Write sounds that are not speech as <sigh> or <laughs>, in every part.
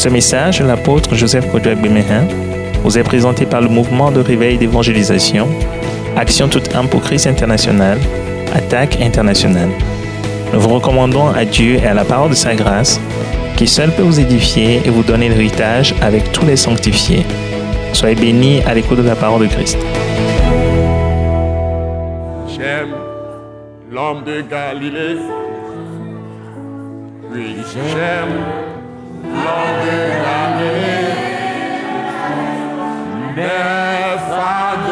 Ce message, l'apôtre Joseph Kodouak Bemehin, vous est présenté par le mouvement de réveil d'évangélisation, Action toute âme pour Christ international, Attaque internationale. Nous vous recommandons à Dieu et à la parole de sa grâce, qui seul peut vous édifier et vous donner l'héritage avec tous les sanctifiés. Soyez bénis à l'écoute de la parole de Christ. J'aime l'homme de Galilée. J'aime Lord, Lord, Lord,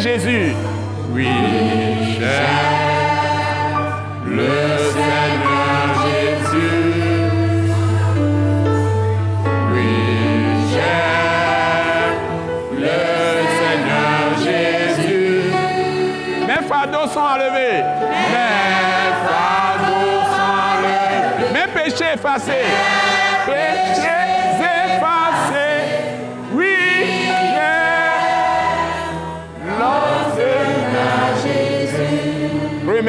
Jésus. Oui, j'aime le Seigneur Jésus. Oui, j'aime le Seigneur Jésus. Mes fardeaux sont enlevés. Mes fardeaux sont enlevés. Mes péchés effacés. Péchés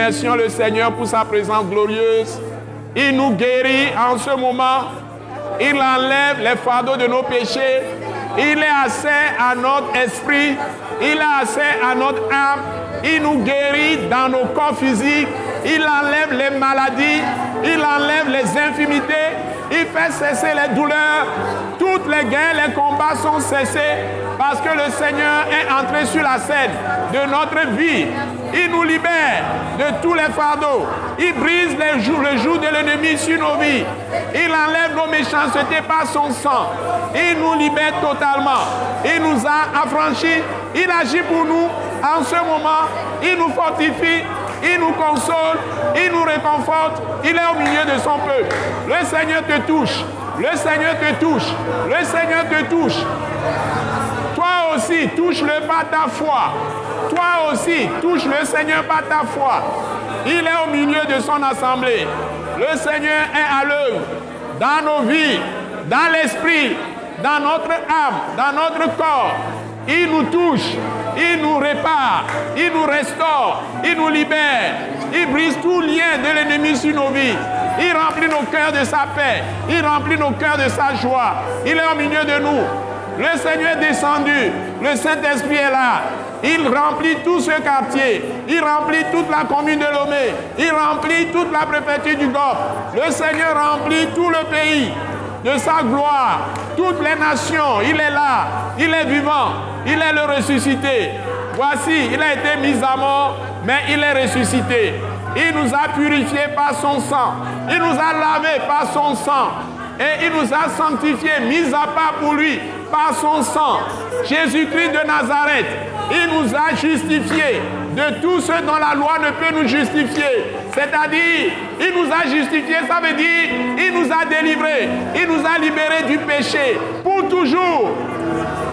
Remercions le Seigneur pour sa présence glorieuse. Il nous guérit en ce moment. Il enlève les fardeaux de nos péchés. Il est assez à notre esprit. Il est assez à notre âme. Il nous guérit dans nos corps physiques. Il enlève les maladies. Il enlève les infimités. Il fait cesser les douleurs. Toutes les guerres, les combats sont cessés parce que le Seigneur est entré sur la scène de notre vie. Il nous libère de tous les fardeaux. Il brise les le joug de l'ennemi sur nos vies. Il enlève nos méchancetés par son sang. Il nous libère totalement. Il nous a affranchis. Il agit pour nous en ce moment. Il nous fortifie. Il nous console. Il nous réconforte. Il est au milieu de son peuple. Le Seigneur te touche. Le Seigneur te touche. Le Seigneur te touche. Toi aussi, touche-le par ta foi. Toi aussi, touche le Seigneur par ta foi. Il est au milieu de son assemblée. Le Seigneur est à l'œuvre dans nos vies, dans l'esprit, dans notre âme, dans notre corps. Il nous touche, il nous répare, il nous restaure, il nous libère, il brise tout lien de l'ennemi sur nos vies. Il remplit nos cœurs de sa paix, il remplit nos cœurs de sa joie. Il est au milieu de nous. Le Seigneur est descendu, le Saint-Esprit est là. Il remplit tout ce quartier, il remplit toute la commune de Lomé, il remplit toute la préfecture du Golfe. Le Seigneur remplit tout le pays de sa gloire, toutes les nations. Il est là, il est vivant, il est le ressuscité. Voici, il a été mis à mort, mais il est ressuscité. Il nous a purifiés par son sang, il nous a lavés par son sang. Et il nous a sanctifiés, mis à part pour lui, par son sang. Jésus-Christ de Nazareth, il nous a justifiés de tout ce dont la loi ne peut nous justifier. C'est-à-dire, il nous a justifiés, ça veut dire, il nous a délivrés, il nous a libérés du péché pour toujours.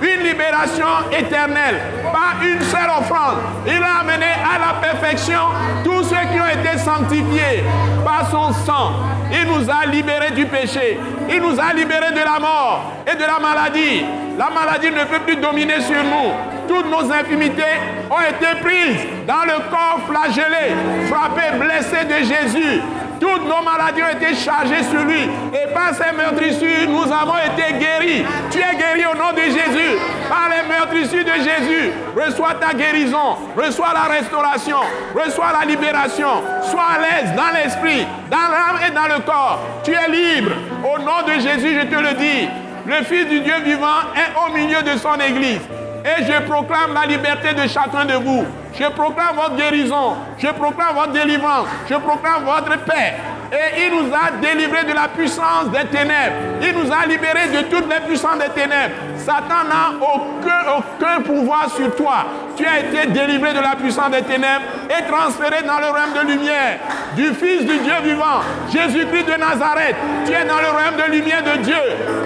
Une libération éternelle, pas une seule offrande. Il a amené à la perfection tous ceux qui ont été sanctifiés par son sang. Il nous a libérés du péché. Il nous a libérés de la mort et de la maladie. La maladie ne peut plus dominer sur nous. Toutes nos infimités ont été prises dans le corps flagellé, frappé, blessé de Jésus. Toutes nos maladies ont été chargées sur lui. Et par ces meurtrissures, nous avons été guéris. Tu es guéri au nom de Jésus. Par les meurtrissures de Jésus, reçois ta guérison, reçois la restauration, reçois la libération. Sois à l'aise dans l'esprit, dans l'âme et dans le corps. Tu es libre. Au nom de Jésus, je te le dis. Le Fils du Dieu vivant est au milieu de son Église. Et je proclame la liberté de chacun de vous. Je proclame votre guérison. Je proclame votre délivrance. Je proclame votre paix. Et il nous a délivrés de la puissance des ténèbres. Il nous a libérés de toutes les puissances des ténèbres. Satan n'a aucun, pouvoir sur toi. Tu as été délivré de la puissance des ténèbres et transféré dans le royaume de lumière du Fils du Dieu vivant, Jésus-Christ de Nazareth. Tu es dans le royaume de lumière de Dieu.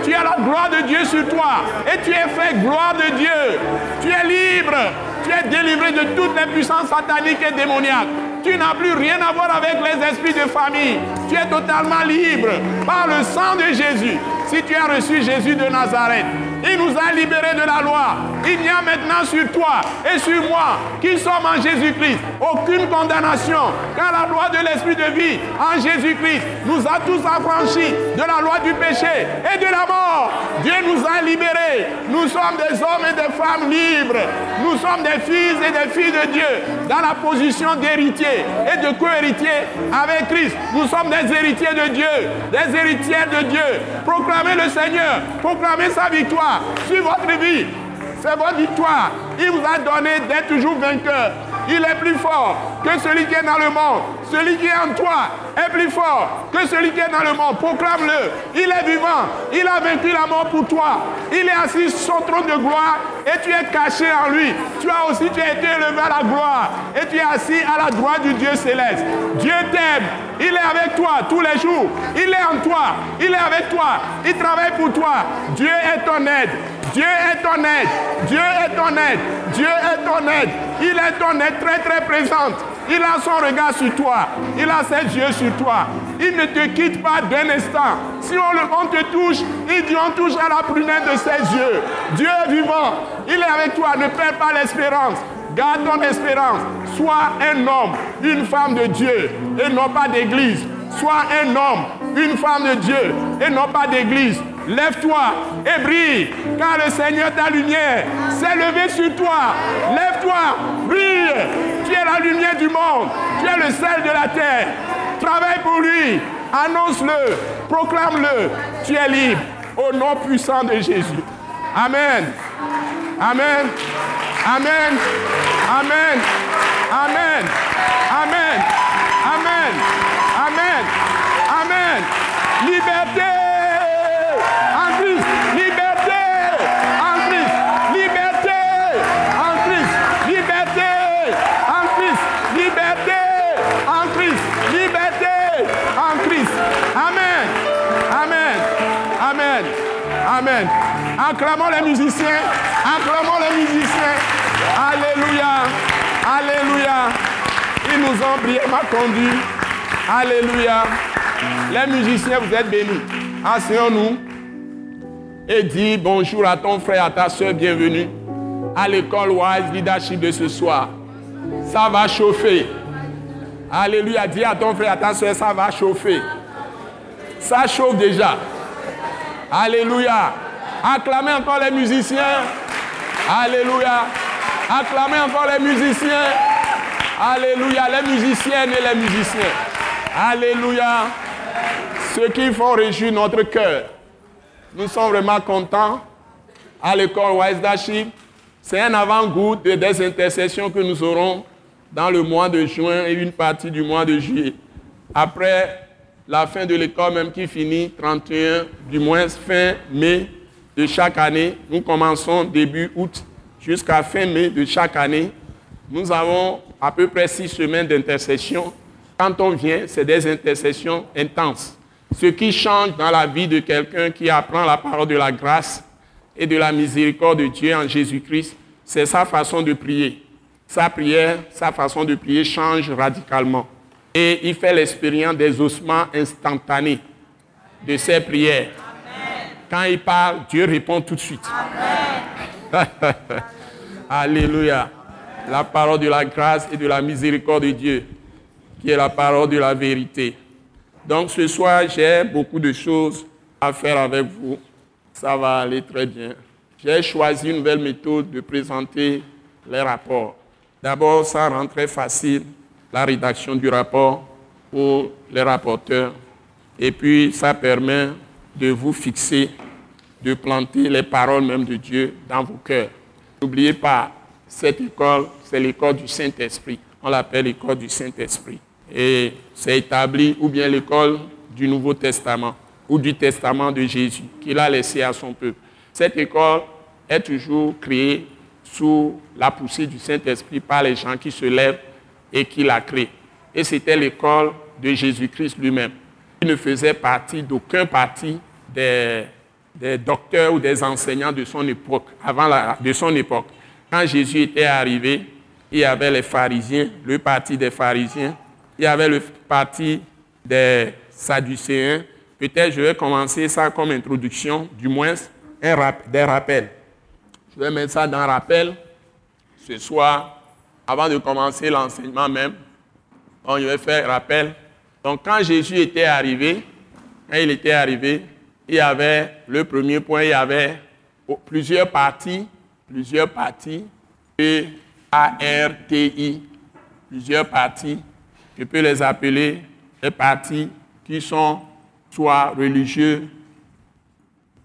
Tu as la gloire de Dieu sur toi et tu es fait gloire de Dieu. Tu es libre. Tu es délivré de toutes les puissances sataniques et démoniaques. Tu n'as plus rien à voir avec les esprits de famille. Tu es totalement libre par le sang de Jésus. Si tu as reçu Jésus de Nazareth, il nous a libérés de la loi. Il n'y a maintenant sur toi et sur moi qui sommes en Jésus-Christ aucune condamnation. Car la loi de l'esprit de vie en Jésus-Christ nous a tous affranchis de la loi du péché et de la mort. Dieu nous a libérés. Nous sommes des hommes et des femmes libres. Nous sommes des fils et des filles de Dieu dans la position d'héritier et de co-héritier avec Christ. Nous sommes des héritiers de Dieu, des héritiers de Dieu. Proclamez le Seigneur, proclamez sa victoire sur votre vie. C'est votre victoire. Il vous a donné d'être toujours vainqueur. Il est plus fort que celui qui est dans le monde. Celui qui est en toi est plus fort que celui qui est dans le monde. Proclame-le. Il est vivant. Il a vaincu la mort pour toi. Il est assis sur son trône de gloire et tu es caché en lui. Tu as aussi tu as été élevé à la gloire et tu es assis à la droite du Dieu céleste. Dieu t'aime. Il est avec toi tous les jours. Il est en toi. Il est avec toi. Il travaille pour toi. Dieu est ton aide. Dieu est ton aide. Dieu est ton aide. Dieu est ton aide. Il est ton aide très très présente. Il a son regard sur toi. Il a ses yeux sur toi. Il ne te quitte pas d'un instant. Si on, te touche, il dit on touche à la prunelle de ses yeux. Dieu est vivant. Il est avec toi. Ne perds pas l'espérance. Garde ton espérance. Sois un homme, une femme de Dieu et non pas d'église. Sois un homme, une femme de Dieu et non pas d'église. Lève-toi et brille, car le Seigneur, ta lumière, s'est levé sur toi. Lève-toi, brille. Tu es la lumière du monde. Tu es le sel de la terre. Travaille pour lui. Annonce-le. Proclame-le. Tu es libre. Au nom puissant de Jésus. Amen. Amen. Amen. Amen. Amen. Amen. Amen. Amen. Amen. Liberté. Acclamons les musiciens. Acclamons les musiciens. Alléluia. Alléluia. Ils nous ont brièvement conduits. Alléluia. Les musiciens, vous êtes bénis. Asseyons-nous et dis bonjour à ton frère, à ta soeur, bienvenue à l'école Wise Leadership de ce soir. Ça va chauffer. Alléluia. Dis à ton frère, à ta soeur, ça va chauffer. Ça chauffe déjà. Alléluia. Acclamez encore les musiciens. Alléluia. Acclamez encore les musiciens. Alléluia. Les musiciennes et les musiciens. Alléluia. Ceux qui font réjouir notre cœur. Nous sommes vraiment contents à l'école Wise Daship. C'est un avant-goût des intercessions que nous aurons dans le mois de juin et une partie du mois de juillet. Après la fin de l'école même qui finit 31, du moins fin mai de chaque année. Nous commençons début août jusqu'à fin mai de chaque année. Nous avons à peu près six semaines d'intercession. Quand on vient, c'est des intercessions intenses. Ce qui change dans la vie de quelqu'un qui apprend la parole de la grâce et de la miséricorde de Dieu en Jésus-Christ, c'est sa façon de prier. Sa prière, sa façon de prier change radicalement. Et il fait l'expérience des ossements instantanés de ses prières. Quand il parle, Dieu répond tout de suite. <laughs> Alléluia. La parole de la grâce et de la miséricorde de Dieu, qui est la parole de la vérité. Donc ce soir, j'ai beaucoup de choses à faire avec vous. Ça va aller très bien. J'ai choisi une nouvelle méthode de présenter les rapports. D'abord, ça rend très facile la rédaction du rapport pour les rapporteurs. Et puis, ça permet de vous fixer, de planter les paroles même de Dieu dans vos cœurs. N'oubliez pas, cette école, c'est l'école du Saint-Esprit. On l'appelle l'école du Saint-Esprit. Et c'est établi, ou bien l'école du Nouveau Testament, ou du Testament de Jésus, qu'il a laissé à son peuple. Cette école est toujours créée sous la poussée du Saint-Esprit par les gens qui se lèvent et qui la créent. Et c'était l'école de Jésus-Christ lui-même. Il ne faisait partie d'aucun parti des, docteurs ou des enseignants de son époque, avant de son époque. Quand Jésus était arrivé, il y avait les pharisiens, le parti des pharisiens, il y avait le parti des sadducéens. Peut-être je vais commencer ça comme introduction, du moins un des rappels. Je vais mettre ça dans rappel ce soir, avant de commencer l'enseignement même. Donc, je vais faire rappel. Donc, quand Jésus était arrivé, quand il était arrivé, il y avait le premier point, il y avait plusieurs parties, plusieurs parties, P-A-R-T-I, plusieurs parties. Je peux les appeler des partis qui sont soit religieux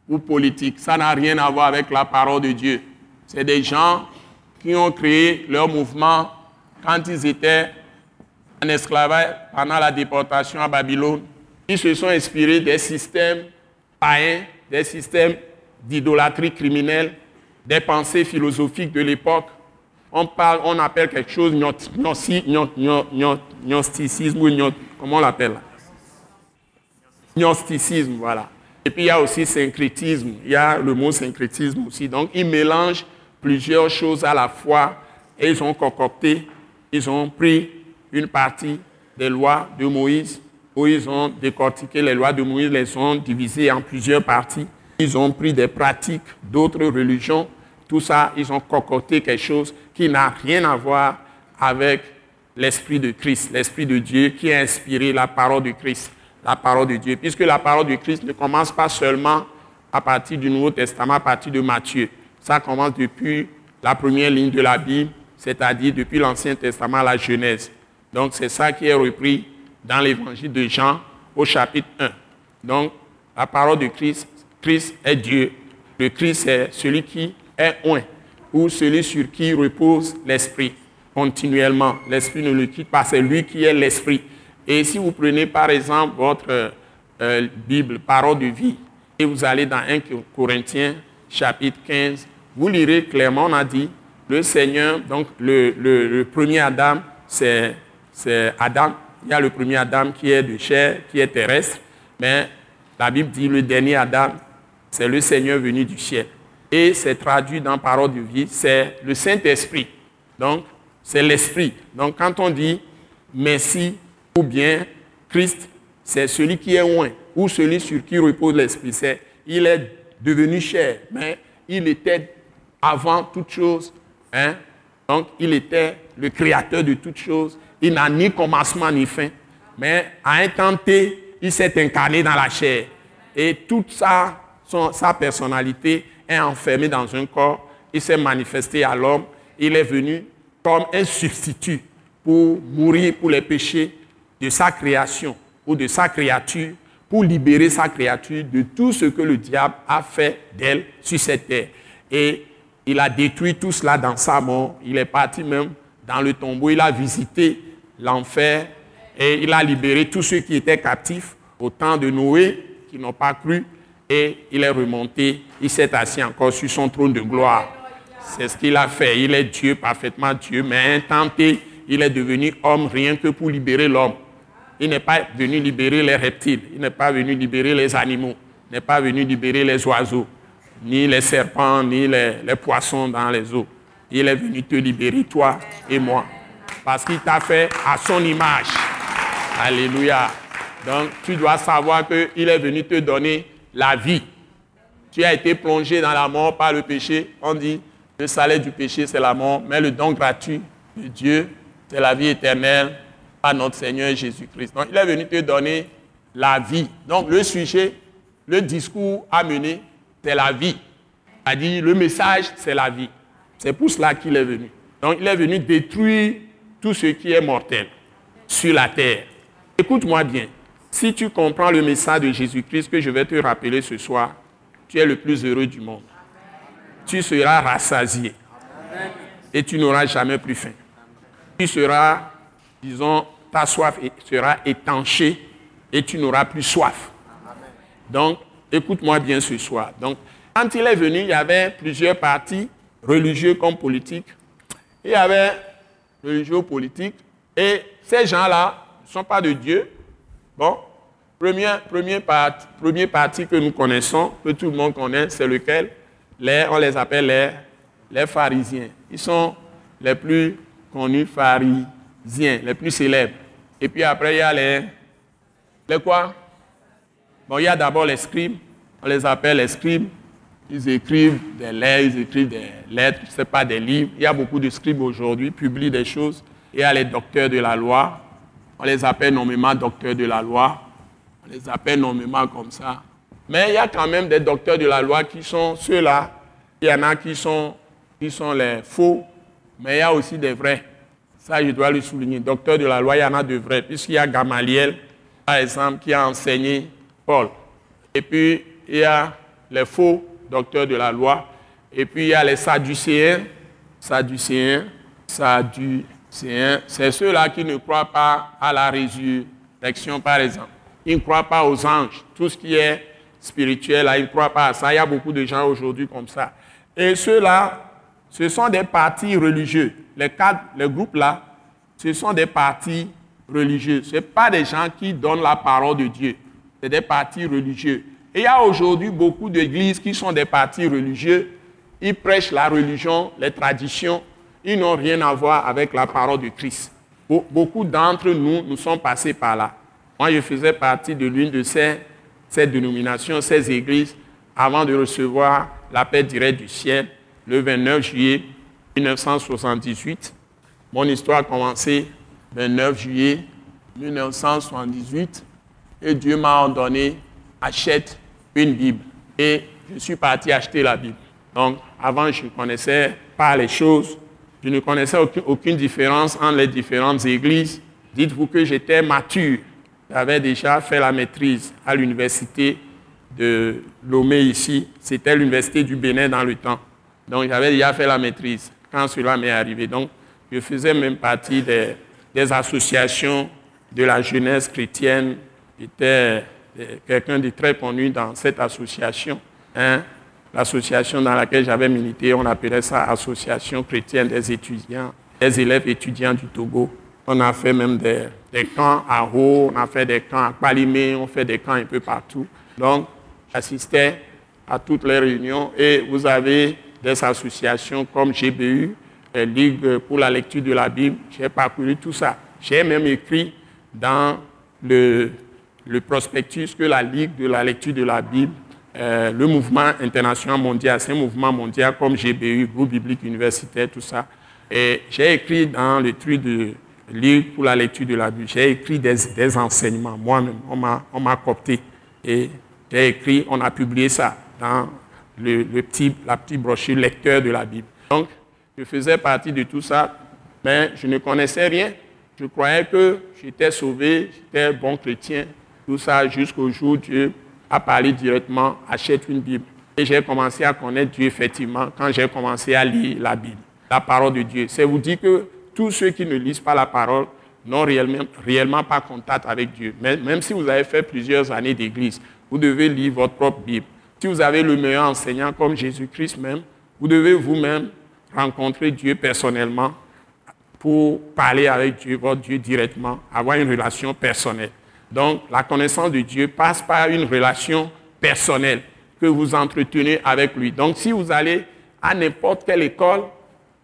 ou politiques. Ça n'a rien à voir avec la parole de Dieu. C'est des gens qui ont créé leur mouvement quand ils étaient en esclavage pendant la déportation à Babylone. Ils se sont inspirés des systèmes des systèmes d'idolâtrie criminelle, des pensées philosophiques de l'époque. On, parle, on appelle quelque chose gnosticisme ou comment on l'appelle? Gnosticisme, voilà. Et puis il y a aussi syncrétisme. Il y a le mot syncrétisme aussi. Donc ils mélangent plusieurs choses à la fois et ils ont concocté, ils ont pris une partie des lois de Moïse, où ils ont décortiqué les lois de Moïse, les ont divisées en plusieurs parties. Ils ont pris des pratiques d'autres religions. Tout ça, ils ont concocté quelque chose qui n'a rien à voir avec l'Esprit de Christ, l'Esprit de Dieu qui a inspiré la parole de Christ, la parole de Dieu. Puisque la parole de Christ ne commence pas seulement à partir du Nouveau Testament, à partir de Matthieu. Ça commence depuis la première ligne de la Bible, c'est-à-dire depuis l'Ancien Testament la Genèse. Donc c'est ça qui est repris dans l'évangile de Jean au chapitre 1. Donc la parole de Christ, Christ est Dieu. Le Christ est celui qui est oint, ou celui sur qui repose l'Esprit continuellement. L'Esprit ne le quitte pas, c'est lui qui est l'Esprit. Et si vous prenez par exemple votre euh, Bible, parole de vie, et vous allez dans 1 Corinthiens chapitre 15, vous lirez clairement, on a dit, le Seigneur, donc le premier Adam, c'est Adam. Il y a le premier Adam qui est de chair, qui est terrestre, mais la Bible dit le dernier Adam, c'est le Seigneur venu du ciel et c'est traduit dans parole de vie, c'est le Saint-Esprit. Donc, c'est l'Esprit. Donc, quand on dit Messie ou bien Christ, c'est celui qui est loin ou celui sur qui repose l'Esprit. C'est, il est devenu cher, mais il était avant toute chose. Hein? Donc, il était le créateur de toutes choses. Il n'a ni commencement ni fin. Mais à un temps il s'est incarné dans la chair. Et toute sa, sa personnalité est enfermé dans un corps, il s'est manifesté à l'homme, il est venu comme un substitut pour mourir pour les péchés de sa création ou de sa créature, pour libérer sa créature de tout ce que le diable a fait d'elle sur cette terre. Et il a détruit tout cela dans sa mort. Il est parti même dans le tombeau, il a visité l'enfer et il a libéré tous ceux qui étaient captifs au temps de Noé, qui n'ont pas cru, et il est remonté, il s'est assis encore sur son trône de gloire. C'est ce qu'il a fait. Il est Dieu, parfaitement Dieu, mais intenté, il est devenu homme rien que pour libérer l'homme. Il n'est pas venu libérer les reptiles, il n'est pas venu libérer les animaux, il n'est pas venu libérer les oiseaux, ni les serpents, ni les, les poissons dans les eaux. Il est venu te libérer, toi et moi, parce qu'il t'a fait à son image. Alléluia. Donc tu dois savoir qu'il est venu te donner la vie. Tu as été plongé dans la mort par le péché. On dit, le salaire du péché, c'est la mort, mais le don gratuit de Dieu, c'est la vie éternelle par notre Seigneur Jésus-Christ. Donc, il est venu te donner la vie. Donc, le sujet, le discours à mener, c'est la vie. Dit, le message, c'est la vie. C'est pour cela qu'il est venu. Donc, il est venu détruire tout ce qui est mortel sur la terre. Écoute-moi bien. Si tu comprends le message de Jésus-Christ que je vais te rappeler ce soir, tu es le plus heureux du monde. Tu seras rassasié. Et tu n'auras jamais plus faim. Tu seras, disons, ta soif sera étanchée et tu n'auras plus soif. Donc, écoute-moi bien ce soir. Donc, quand il est venu, il y avait plusieurs partis, religieux comme politiques. Il y avait religieux politiques. Et ces gens-là ne sont pas de Dieu. Bon, premier, premier, parti, premier parti que nous connaissons, que tout le monde connaît, c'est lequel? Les, On les appelle les, les pharisiens. Ils sont les plus connus pharisiens, les plus célèbres. Et puis après, il y a les... Les quoi? Bon, il y a d'abord les scribes. On les appelle les scribes. Ils écrivent des lettres, ils écrivent des lettres, ce n'est pas des livres. Il y a beaucoup de scribes aujourd'hui, publient des choses. Il y a les docteurs de la loi. On les appelle nommément docteurs de la loi. On les appelle nommément comme ça. Mais il y a quand même des docteurs de la loi qui sont ceux-là. Il y en a qui sont, qui sont les faux, mais il y a aussi des vrais. Ça, je dois le souligner. Docteurs de la loi, il y en a de vrais, puisqu'il y a Gamaliel, par exemple, qui a enseigné Paul. Et puis, il y a les faux docteurs de la loi. Et puis, il y a les Sadducéens. Sadducéens, Sadducéens, c'est ceux-là qui ne croient pas à la résurrection, par exemple. Ils ne croient pas aux anges. Tout ce qui est spirituel, ils ne croient pas à ça. Il y a beaucoup de gens aujourd'hui comme ça. Et ceux-là, ce sont des partis religieux. Les quatre, les groupes là, ce sont des partis religieux. Ce ne sont pas des gens qui donnent la parole de Dieu. C'est des partis religieux. Et il y a aujourd'hui beaucoup d'églises qui sont des partis religieux. Ils prêchent la religion, les traditions. Ils n'ont rien à voir avec la parole de Christ. Beaucoup d'entre nous, nous sommes passés par là. Moi, je faisais partie de l'une de ces, ces dénominations, ces églises, avant de recevoir la paix directe du ciel le 29 juillet 1978. Mon histoire a commencé le 29 juillet 1978 et Dieu m'a ordonné achète une Bible. Et je suis parti acheter la Bible. Donc, avant, je ne connaissais pas les choses. Je ne connaissais aucune, différence entre les différentes églises. Dites-vous que j'étais mature. J'avais déjà fait la maîtrise à l'université de Lomé ici. C'était l'université du Bénin dans le temps. Donc, j'avais déjà fait la maîtrise quand cela m'est arrivé. Donc, je faisais même partie des, associations de la jeunesse chrétienne. J'étais quelqu'un de très connu dans cette association. Hein. L'association dans laquelle j'avais milité, on appelait ça Association chrétienne des étudiants, des élèves étudiants du Togo. On a fait même des, camps à Ho, on a fait des camps à Palimé, on fait des camps un peu partout. Donc, j'assistais à toutes les réunions et vous avez des associations comme GBU, Ligue pour la lecture de la Bible. J'ai parcouru tout ça. J'ai même écrit dans le le prospectus que la Ligue de la lecture de la Bible, euh, le mouvement international mondial, c'est un mouvement mondial comme GBU, groupe biblique universitaire, tout ça. Et j'ai écrit dans le truc de Ligue pour la lecture de la Bible, j'ai écrit des, enseignements moi-même, on m'a copté. Et j'ai écrit, on a publié ça dans le, petit, la petite brochure lecteur de la Bible. Donc, je faisais partie de tout ça, mais je ne connaissais rien. Je croyais que j'étais sauvé, j'étais bon chrétien, tout ça jusqu'au jour où Dieu a parlé directement, achète une Bible. Et j'ai commencé à connaître Dieu effectivement quand j'ai commencé à lire la Bible, la parole de Dieu. C'est vous dire que tous ceux qui ne lisent pas la parole n'ont réellement, pas contact avec Dieu. Même si vous avez fait plusieurs années d'église, vous devez lire votre propre Bible. Si vous avez le meilleur enseignant comme Jésus-Christ même, vous devez vous-même rencontrer Dieu personnellement pour parler avec Dieu, votre Dieu directement, avoir une relation personnelle. Donc, la connaissance de Dieu passe par une relation personnelle que vous entretenez avec lui. Donc, si vous allez à n'importe quelle école,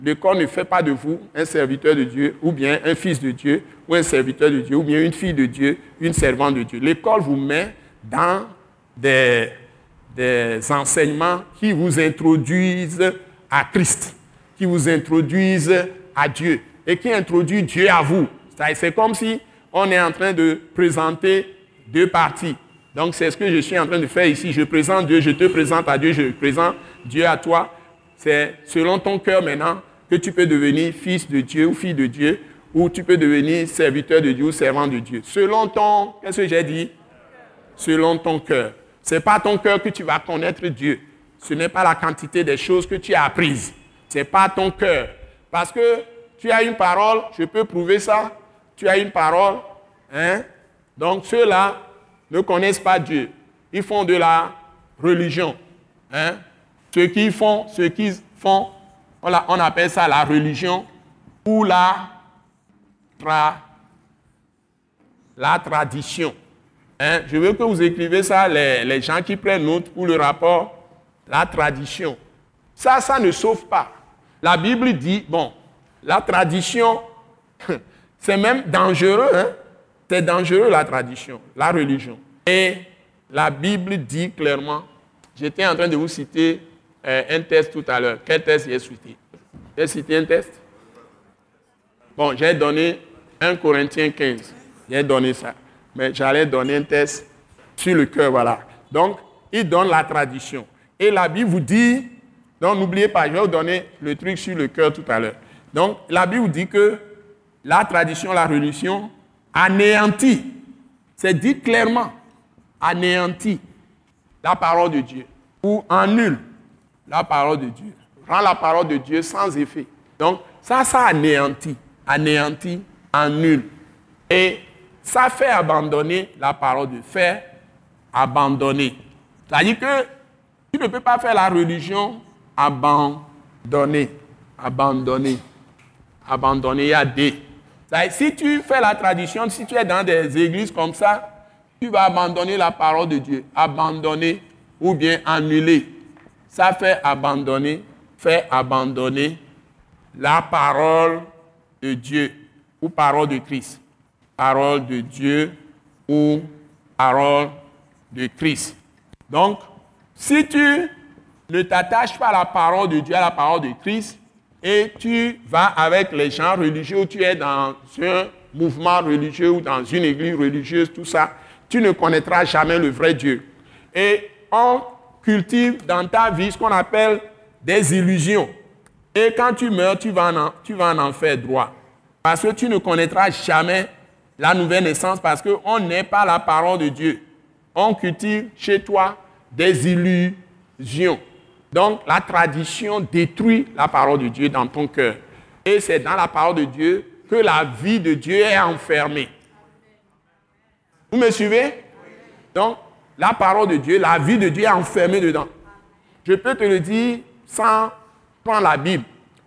l'école ne fait pas de vous un serviteur de Dieu, ou bien un fils de Dieu, ou un serviteur de Dieu, ou bien une fille de Dieu, une servante de Dieu. L'école vous met dans des, enseignements qui vous introduisent à Christ, qui vous introduisent à Dieu, et qui introduisent Dieu à vous. C'est comme si on est en train de présenter deux parties. Donc c'est ce que je suis en train de faire ici. Je présente Dieu, je te présente à Dieu, je présente Dieu à toi. C'est selon ton cœur maintenant que tu peux devenir fils de Dieu ou fille de Dieu, ou tu peux devenir serviteur de Dieu ou servant de Dieu. Selon ton, qu'est-ce que j'ai dit? Selon ton cœur. Ce n'est pas ton cœur que tu vas connaître Dieu. Ce n'est pas la quantité des choses que tu as apprises. Ce n'est pas ton cœur. Parce que tu as une parole, je peux prouver ça, tu as une parole. Hein? Donc ceux-là ne connaissent pas Dieu. Ils font de la religion. Hein? Ce qu'ils font, ce qu'ils font, on, appelle ça la religion ou la, la tradition. Hein? Je veux que vous écrivez ça, les, les gens qui prennent note pour le rapport, la tradition. Ça, ça ne sauve pas. La Bible dit, bon, la tradition, <laughs> c'est même dangereux, hein? c'est dangereux la tradition, la religion. Et la Bible dit clairement, j'étais en train de vous citer euh, un test tout à l'heure. Quel test j'ai cité? J'ai cité un test? Bon, j'ai donné 1 Corinthiens 15. J'ai donné ça. Mais j'allais donner un test sur le cœur, voilà. Donc, il donne la tradition. Et la Bible vous dit, donc n'oubliez pas, je vais vous donner le truc sur le cœur tout à l'heure. Donc, la Bible vous dit que la tradition, la religion anéantit. C'est dit clairement, anéantit la parole de Dieu ou annule la parole de Dieu, rend la parole de Dieu sans effet. Donc, ça, ça anéantit, anéantit, annule. Et ça fait abandonner la parole de faire, abandonner. C'est-à-dire que tu ne peux pas faire la religion abandonner, abandonner, abandonner. Il y a des. Si tu fais la tradition, si tu es dans des églises comme ça, tu vas abandonner la parole de Dieu, abandonner ou bien annuler ça fait abandonner, fait abandonner la parole de Dieu ou parole de Christ. Parole de Dieu ou parole de Christ. Donc, si tu ne t'attaches pas à la parole de Dieu, à la parole de Christ, et tu vas avec les gens religieux, tu es dans un mouvement religieux ou dans une église religieuse, tout ça, tu ne connaîtras jamais le vrai Dieu. Et on cultive dans ta vie ce qu'on appelle des illusions. Et quand tu meurs, tu vas, en, tu en enfer droit. Parce que tu ne connaîtras jamais la nouvelle naissance parce qu'on n'est pas la parole de Dieu. On cultive chez toi des illusions. Donc la tradition détruit la parole de Dieu dans ton cœur. Et c'est dans la parole de Dieu que la vie de Dieu est enfermée. Vous me suivez? Donc la parole de Dieu, la vie de Dieu est enfermée dedans. Je peux te le dire sans prendre la Bible.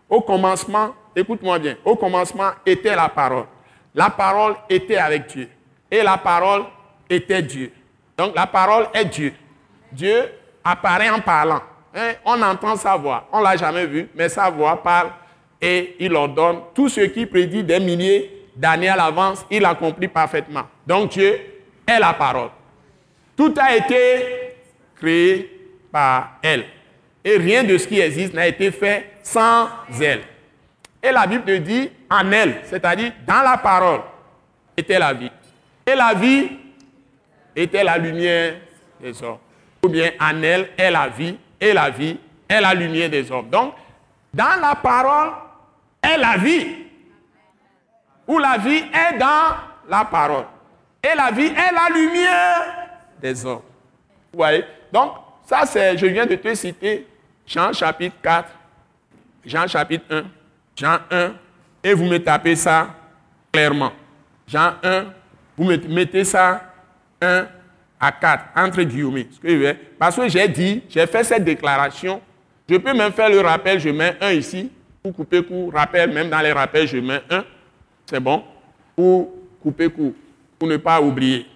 Au commencement, écoute-moi bien, au commencement était la parole. La parole était avec Dieu. Et la parole était Dieu. Donc la parole est Dieu. Dieu apparaît en parlant. Hein, on entend sa voix. On ne l'a jamais vu, mais sa voix parle et il ordonne. Tout ce qui prédit des milliers d'années à l'avance, il accomplit parfaitement. Donc Dieu est la parole. Tout a été créé par elle. Et rien de ce qui existe n'a été fait sans elle. Et la Bible te dit en elle, c'est-à-dire dans la parole, était la vie. Et la vie était la lumière des hommes. Ou bien en elle est la vie, et la vie est la lumière des hommes. Donc, dans la parole est la vie. Ou la vie est dans la parole. Et la vie est la lumière des hommes. Vous voyez? Donc, ça, c'est, je viens de te citer Jean chapitre 4, Jean chapitre 1, Jean 1, et vous me tapez ça clairement. Jean 1, vous me mettez ça 1 à 4, entre guillemets. Parce que j'ai dit, j'ai fait cette déclaration, je peux même faire le rappel, je mets 1 ici, pour couper court, rappel, même dans les rappels, je mets 1, c'est bon, pour couper court, pour ne pas oublier.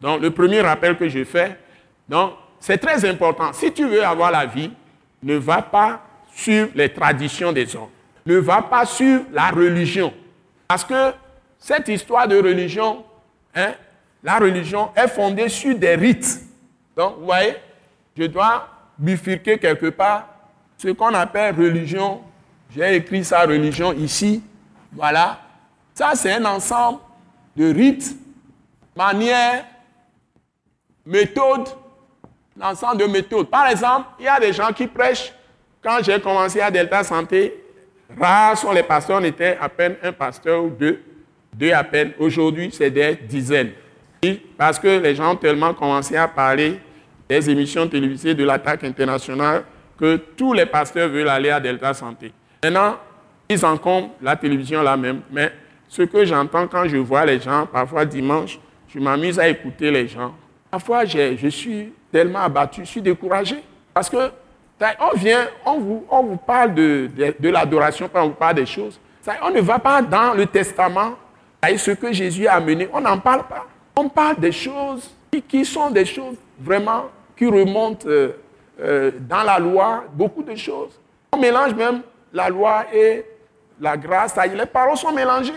Donc, le premier rappel que je fais, donc, c'est très important. Si tu veux avoir la vie, ne va pas sur les traditions des hommes. Ne va pas sur la religion. Parce que cette histoire de religion, hein, la religion est fondée sur des rites. Donc, vous voyez, je dois bifurquer quelque part ce qu'on appelle religion. J'ai écrit ça, religion, ici. Voilà. Ça, c'est un ensemble de rites, manières, méthode, l'ensemble de méthodes. Par exemple, il y a des gens qui prêchent. Quand j'ai commencé à Delta Santé, rares sont les pasteurs, on était à peine un pasteur ou deux, deux à peine. Aujourd'hui, c'est des dizaines. Parce que les gens ont tellement commencé à parler des émissions télévisées de l'attaque internationale que tous les pasteurs veulent aller à Delta Santé. Maintenant, ils encombrent la télévision là même, mais ce que j'entends quand je vois les gens, parfois dimanche, je m'amuse à écouter les gens. Parfois, je suis tellement abattu, je suis découragé. Parce que on vient, on vous, on vous parle de, de, l'adoration, quand on vous parle des choses. On ne va pas dans le testament ce que Jésus a amené. On n'en parle pas. On parle des choses qui, sont des choses vraiment qui remontent euh, euh, dans la loi, beaucoup de choses. On mélange même la loi et la grâce. Les paroles sont mélangées.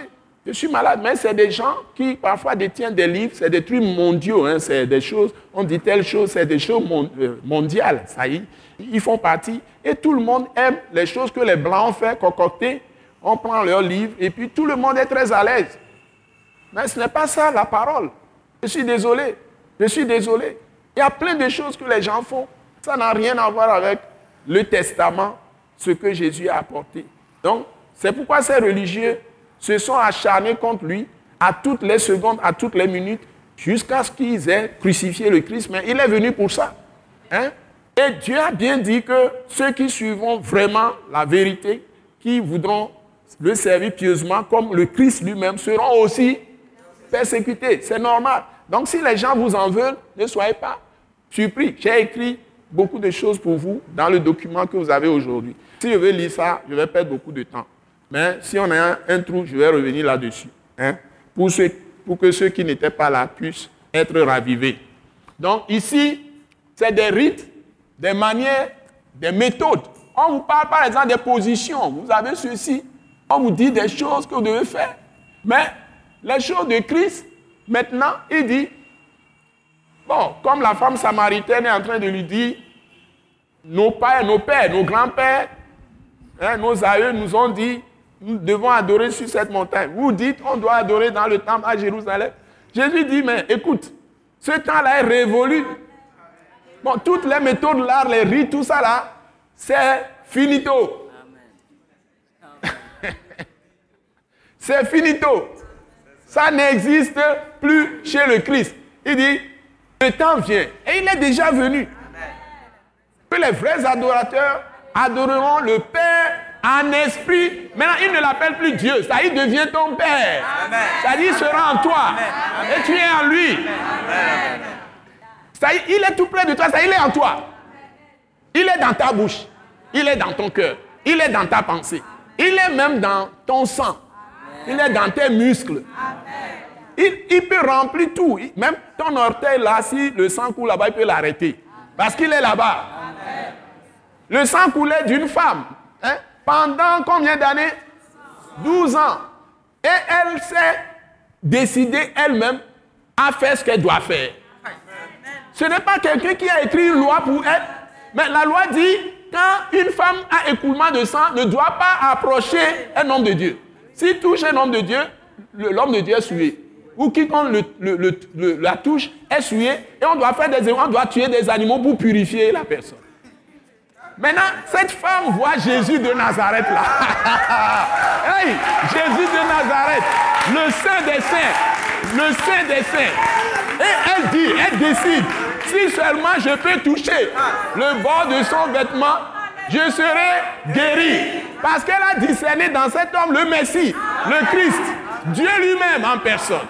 Je suis malade, mais c'est des gens qui parfois détiennent des livres, c'est des trucs mondiaux, hein, c'est des choses, on dit telle chose, c'est des choses euh, mondiales, ça y est, ils font partie. Et tout le monde aime les choses que les Blancs ont fait, concocter. On prend leurs livres et puis tout le monde est très à l'aise. Mais ce n'est pas ça la parole. Je suis désolé, je suis désolé. Il y a plein de choses que les gens font. Ça n'a rien à voir avec le testament, ce que Jésus a apporté. Donc, c'est pourquoi ces religieux se sont acharnés contre lui à toutes les secondes, à toutes les minutes, jusqu'à ce qu'ils aient crucifié le Christ. Mais il est venu pour ça. Hein? Et Dieu a bien dit que ceux qui suivront vraiment la vérité, qui voudront le servir pieusement comme le Christ lui-même, seront aussi persécutés. C'est normal. Donc si les gens vous en veulent, ne soyez pas surpris. J'ai écrit beaucoup de choses pour vous dans le document que vous avez aujourd'hui. Si je veux lire ça, je vais perdre beaucoup de temps. Mais si on a un, trou, je vais revenir là-dessus. Hein, pour, pour que ceux qui n'étaient pas là puissent être ravivés. Donc ici, c'est des rites, des manières, des méthodes. On vous parle par exemple des positions. Vous avez ceci. On vous dit des choses que vous devez faire. Mais les choses de Christ, maintenant, il dit, bon, comme la femme samaritaine est en train de lui dire, nos pères, nos pères, nos grands-pères, hein, nos aïeux nous ont dit, nous devons adorer sur cette montagne. Vous dites, on doit adorer dans le temple à Jérusalem. Jésus dit, mais écoute, ce temps-là est révolu. Bon, toutes les méthodes, l'art, les rites, tout ça là, c'est finito. <laughs> c'est finito. Ça n'existe plus chez le Christ. Il dit, le temps vient. Et il est déjà venu. Que les vrais adorateurs adoreront le Père en esprit. Maintenant, il ne l'appelle plus Dieu. Ça, il devient ton Père. Ça dit, il sera en toi. Et tu es en lui. Ça, il est tout près de toi. Ça, il est en toi. Il est dans ta bouche. Il est dans ton cœur. Il est dans ta pensée. Il est même dans ton sang. Il est dans tes muscles. Il, il, peut remplir tout. Même ton orteil là, si le sang coule là-bas, il peut l'arrêter. Parce qu'il est là-bas. Le sang coulait d'une femme. Hein? pendant combien d'années? 12 ans. Et elle s'est décidée elle-même à faire ce qu'elle doit faire. Ce n'est pas quelqu'un qui a écrit une loi pour elle, mais la loi dit quand une femme a écoulement de sang, ne doit pas approcher un homme de Dieu. S'il touche un homme de Dieu, l'homme de Dieu est souillé. Ou quiconque la touche est souillé et on doit faire des on doit tuer des animaux pour purifier la personne. Maintenant, cette femme voit Jésus de Nazareth là. <laughs> hey, Jésus de Nazareth, le Saint des Saints, le Saint des Saints. Et elle dit, elle décide, si seulement je peux toucher le bord de son vêtement, je serai guéri. Parce qu'elle a discerné dans cet homme le Messie, le Christ, Dieu lui-même en personne.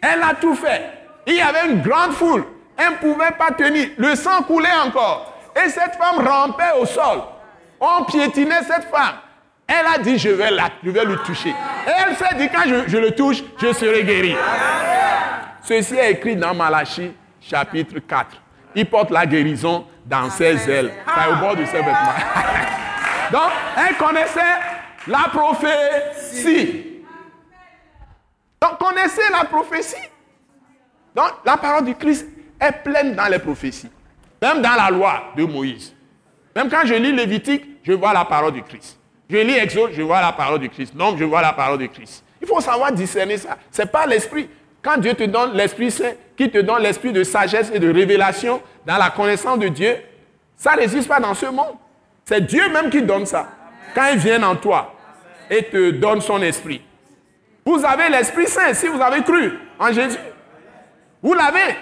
Elle a tout fait. Il y avait une grande foule. Elle ne pouvait pas tenir. Le sang coulait encore. Et cette femme rampait au sol. On piétinait cette femme. Elle a dit, je vais, la, je vais lui toucher. Et elle s'est dit, quand je, le touche, je serai guéri. Ceci est écrit dans Malachie, chapitre 4. Il porte la guérison dans ses ailes. au bord de ses vêtements. <laughs> Donc, elle connaissait la prophétie. Donc, connaissez la prophétie. Donc, la parole du Christ est pleine dans les prophéties. Même dans la loi de Moïse. Même quand je lis Lévitique, je vois la parole du Christ. Je lis Exode, je vois la parole du Christ. Donc, je vois la parole du Christ. Il faut savoir discerner ça. Ce n'est pas l'esprit. Quand Dieu te donne l'Esprit Saint, qui te donne l'esprit de sagesse et de révélation dans la connaissance de Dieu, ça n'existe pas dans ce monde. C'est Dieu même qui donne ça. Quand il vient en toi et te donne son esprit. Vous avez l'Esprit Saint si vous avez cru en Jésus. Vous l'avez.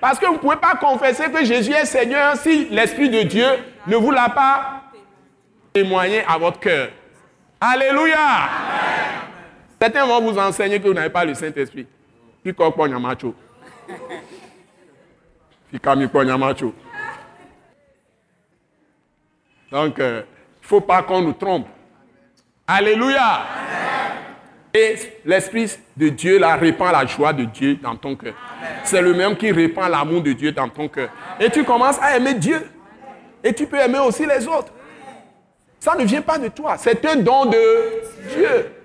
Parce que vous ne pouvez pas confesser que Jésus est Seigneur si l'Esprit de Dieu ne vous l'a pas témoigné à votre cœur. Alléluia. Certains vont vous enseigner que vous n'avez pas le Saint-Esprit. Puis Donc, il euh, ne faut pas qu'on nous trompe. Alléluia. Et l'Esprit de Dieu là répand la joie de Dieu dans ton cœur. C'est le même qui répand l'amour de Dieu dans ton cœur. Et tu commences à aimer Dieu. Et tu peux aimer aussi les autres. Ça ne vient pas de toi. C'est un don de Dieu.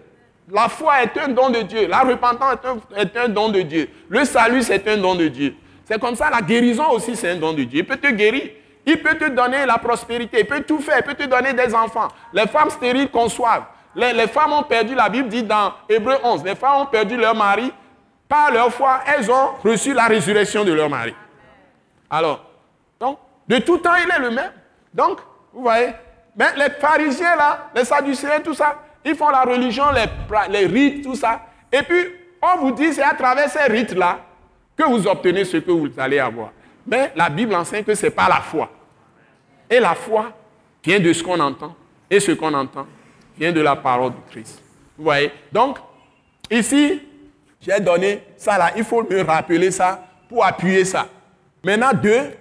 La foi est un don de Dieu. La repentance est un, don de Dieu. Le salut, c'est un don de Dieu. C'est comme ça, la guérison aussi, c'est un don de Dieu. Il peut te guérir. Il peut te donner la prospérité. Il peut tout faire. Il peut te donner des enfants. Les femmes stériles conçoivent. Les, femmes ont perdu, la Bible dit dans Hébreu 11, les femmes ont perdu leur mari. Par leur foi, elles ont reçu la résurrection de leur mari. Alors, donc, de tout temps, il est le même. Donc, vous voyez, mais les pharisiens là, les sadducéens, tout ça, ils font la religion, les, rites, tout ça. Et puis, on vous dit, c'est à travers ces rites-là que vous obtenez ce que vous allez avoir. Mais la Bible enseigne que ce n'est pas la foi. Et la foi vient de ce qu'on entend. Et ce qu'on entend vient de la parole de Christ. Vous voyez? Donc, ici, j'ai donné ça là. Il faut me rappeler ça pour appuyer ça. Maintenant, deux,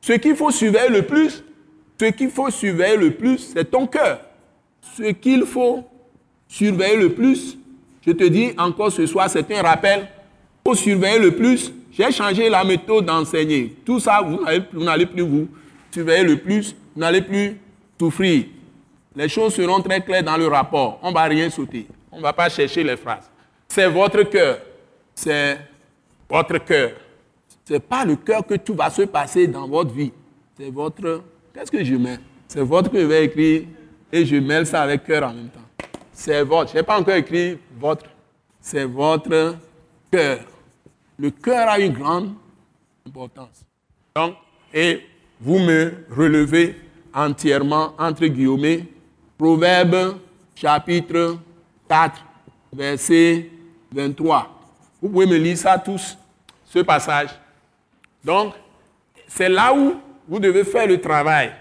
ce qu'il faut surveiller le plus, ce qu'il faut surveiller le plus, c'est ton cœur. Ce qu'il faut surveiller le plus, je te dis encore ce soir, c'est un rappel. Pour surveiller le plus, j'ai changé la méthode d'enseigner. Tout ça, vous n'allez plus vous surveiller le plus, vous n'allez plus souffrir. Les choses seront très claires dans le rapport. On ne va rien sauter. On ne va pas chercher les phrases. C'est votre cœur. C'est votre cœur. Ce n'est pas le cœur que tout va se passer dans votre vie. C'est votre... Qu'est-ce que je mets? C'est votre que je vais écrire et je mêle ça avec cœur en même temps c'est votre. Je n'ai pas encore écrit votre. C'est votre cœur. Le cœur a une grande importance. Donc, et vous me relevez entièrement, entre guillemets, Proverbe chapitre 4, verset 23. Vous pouvez me lire ça tous, ce passage. Donc, c'est là où vous devez faire le travail.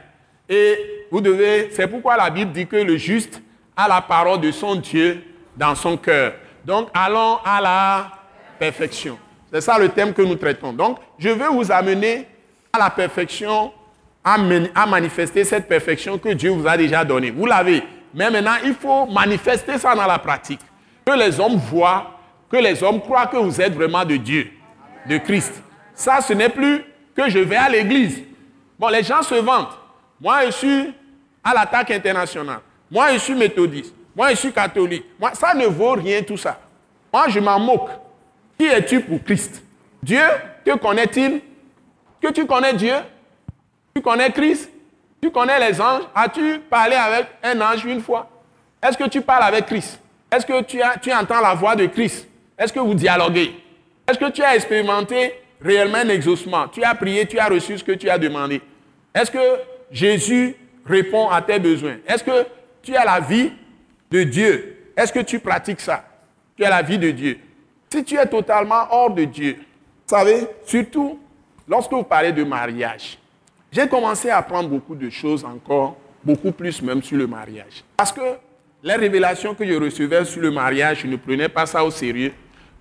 Et vous devez, c'est pourquoi la Bible dit que le juste à la parole de son Dieu dans son cœur. Donc, allons à la perfection. C'est ça le thème que nous traitons. Donc, je veux vous amener à la perfection, à, manifester cette perfection que Dieu vous a déjà donnée. Vous l'avez. Mais maintenant, il faut manifester ça dans la pratique. Que les hommes voient, que les hommes croient que vous êtes vraiment de Dieu, de Christ. Ça, ce n'est plus que je vais à l'église. Bon, les gens se vantent. Moi, je suis à l'attaque internationale. Moi, je suis méthodiste. Moi, je suis catholique. Moi, ça ne vaut rien tout ça. Moi, je m'en moque. Qui es-tu pour Christ? Dieu, que connaît-il? Que tu connais Dieu? Tu connais Christ? Tu connais les anges? As-tu parlé avec un ange une fois? Est-ce que tu parles avec Christ? Est-ce que tu, as, tu entends la voix de Christ? Est-ce que vous dialoguez? Est-ce que tu as expérimenté réellement un exaucement? Tu as prié, tu as reçu ce que tu as demandé. Est-ce que Jésus répond à tes besoins? Est-ce que tu as la vie de Dieu. Est-ce que tu pratiques ça? Tu as la vie de Dieu. Si tu es totalement hors de Dieu, vous savez, surtout lorsque vous parlez de mariage, j'ai commencé à apprendre beaucoup de choses encore, beaucoup plus même sur le mariage. Parce que les révélations que je recevais sur le mariage, je ne prenais pas ça au sérieux.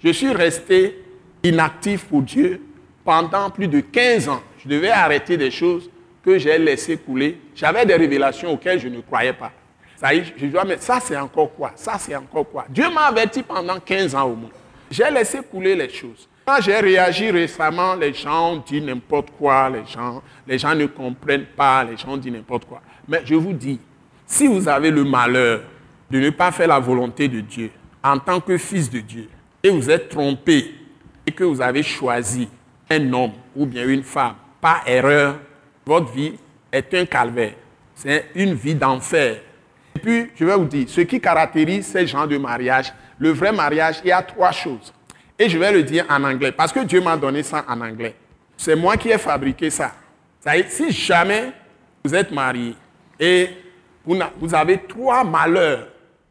Je suis resté inactif pour Dieu pendant plus de 15 ans. Je devais arrêter des choses que j'ai laissées couler. J'avais des révélations auxquelles je ne croyais pas. Ça je dois mettre, ça c'est encore quoi? Ça c'est encore quoi? Dieu m'a averti pendant 15 ans au moins. J'ai laissé couler les choses. Quand j'ai réagi récemment, les gens disent n'importe quoi, les gens, les gens ne comprennent pas, les gens disent n'importe quoi. Mais je vous dis, si vous avez le malheur de ne pas faire la volonté de Dieu en tant que fils de Dieu, et vous êtes trompé, et que vous avez choisi un homme ou bien une femme par erreur, votre vie est un calvaire. C'est une vie d'enfer. Et puis, je vais vous dire, ce qui caractérise ces gens de mariage, le vrai mariage, il y a trois choses. Et je vais le dire en anglais, parce que Dieu m'a donné ça en anglais. C'est moi qui ai fabriqué ça. si jamais vous êtes marié et vous avez trois malheurs,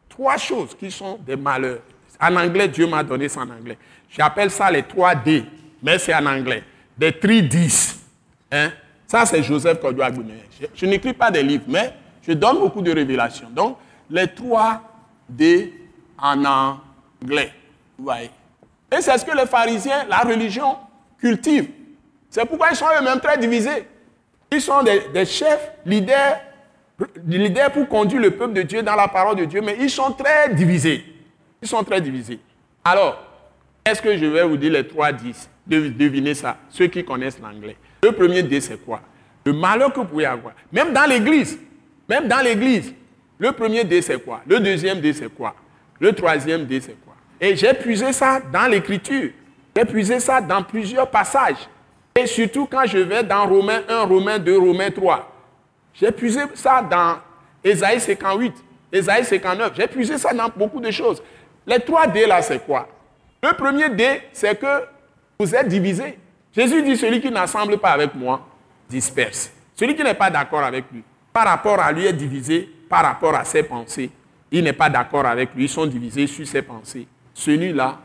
trois choses qui sont des malheurs. En anglais, Dieu m'a donné ça en anglais. J'appelle ça les trois D, mais c'est en anglais. Des 3 10. Hein? Ça, c'est Joseph Kodouagoumé. Je, je n'écris pas des livres, mais je donne beaucoup de révélations. Donc, les trois D en anglais. Vous voyez. Et c'est ce que les pharisiens, la religion, cultivent. C'est pourquoi ils sont eux-mêmes très divisés. Ils sont des, chefs, leaders, leaders pour conduire le peuple de Dieu dans la parole de Dieu, mais ils sont très divisés. Ils sont très divisés. Alors, est-ce que je vais vous dire les trois dix? Devinez ça, ceux qui connaissent l'anglais. Le premier D, c'est quoi? Le malheur que vous pouvez avoir. Même dans l'église. Même dans l'église. Le premier D, c'est quoi? Le deuxième D, c'est quoi? Le troisième D, c'est quoi? Et j'ai puisé ça dans l'écriture. J'ai puisé ça dans plusieurs passages. Et surtout quand je vais dans Romains 1, Romains 2, Romains 3. J'ai puisé ça dans Ésaïe 58, Ésaïe 59. J'ai puisé ça dans beaucoup de choses. Les trois D là, c'est quoi? Le premier D, c'est que vous êtes divisés. Jésus dit, celui qui n'assemble pas avec moi, disperse. Celui qui n'est pas d'accord avec lui, par rapport à lui, est divisé par rapport à ses pensées. Il n'est pas d'accord avec lui, ils sont divisés sur ses pensées. Celui-là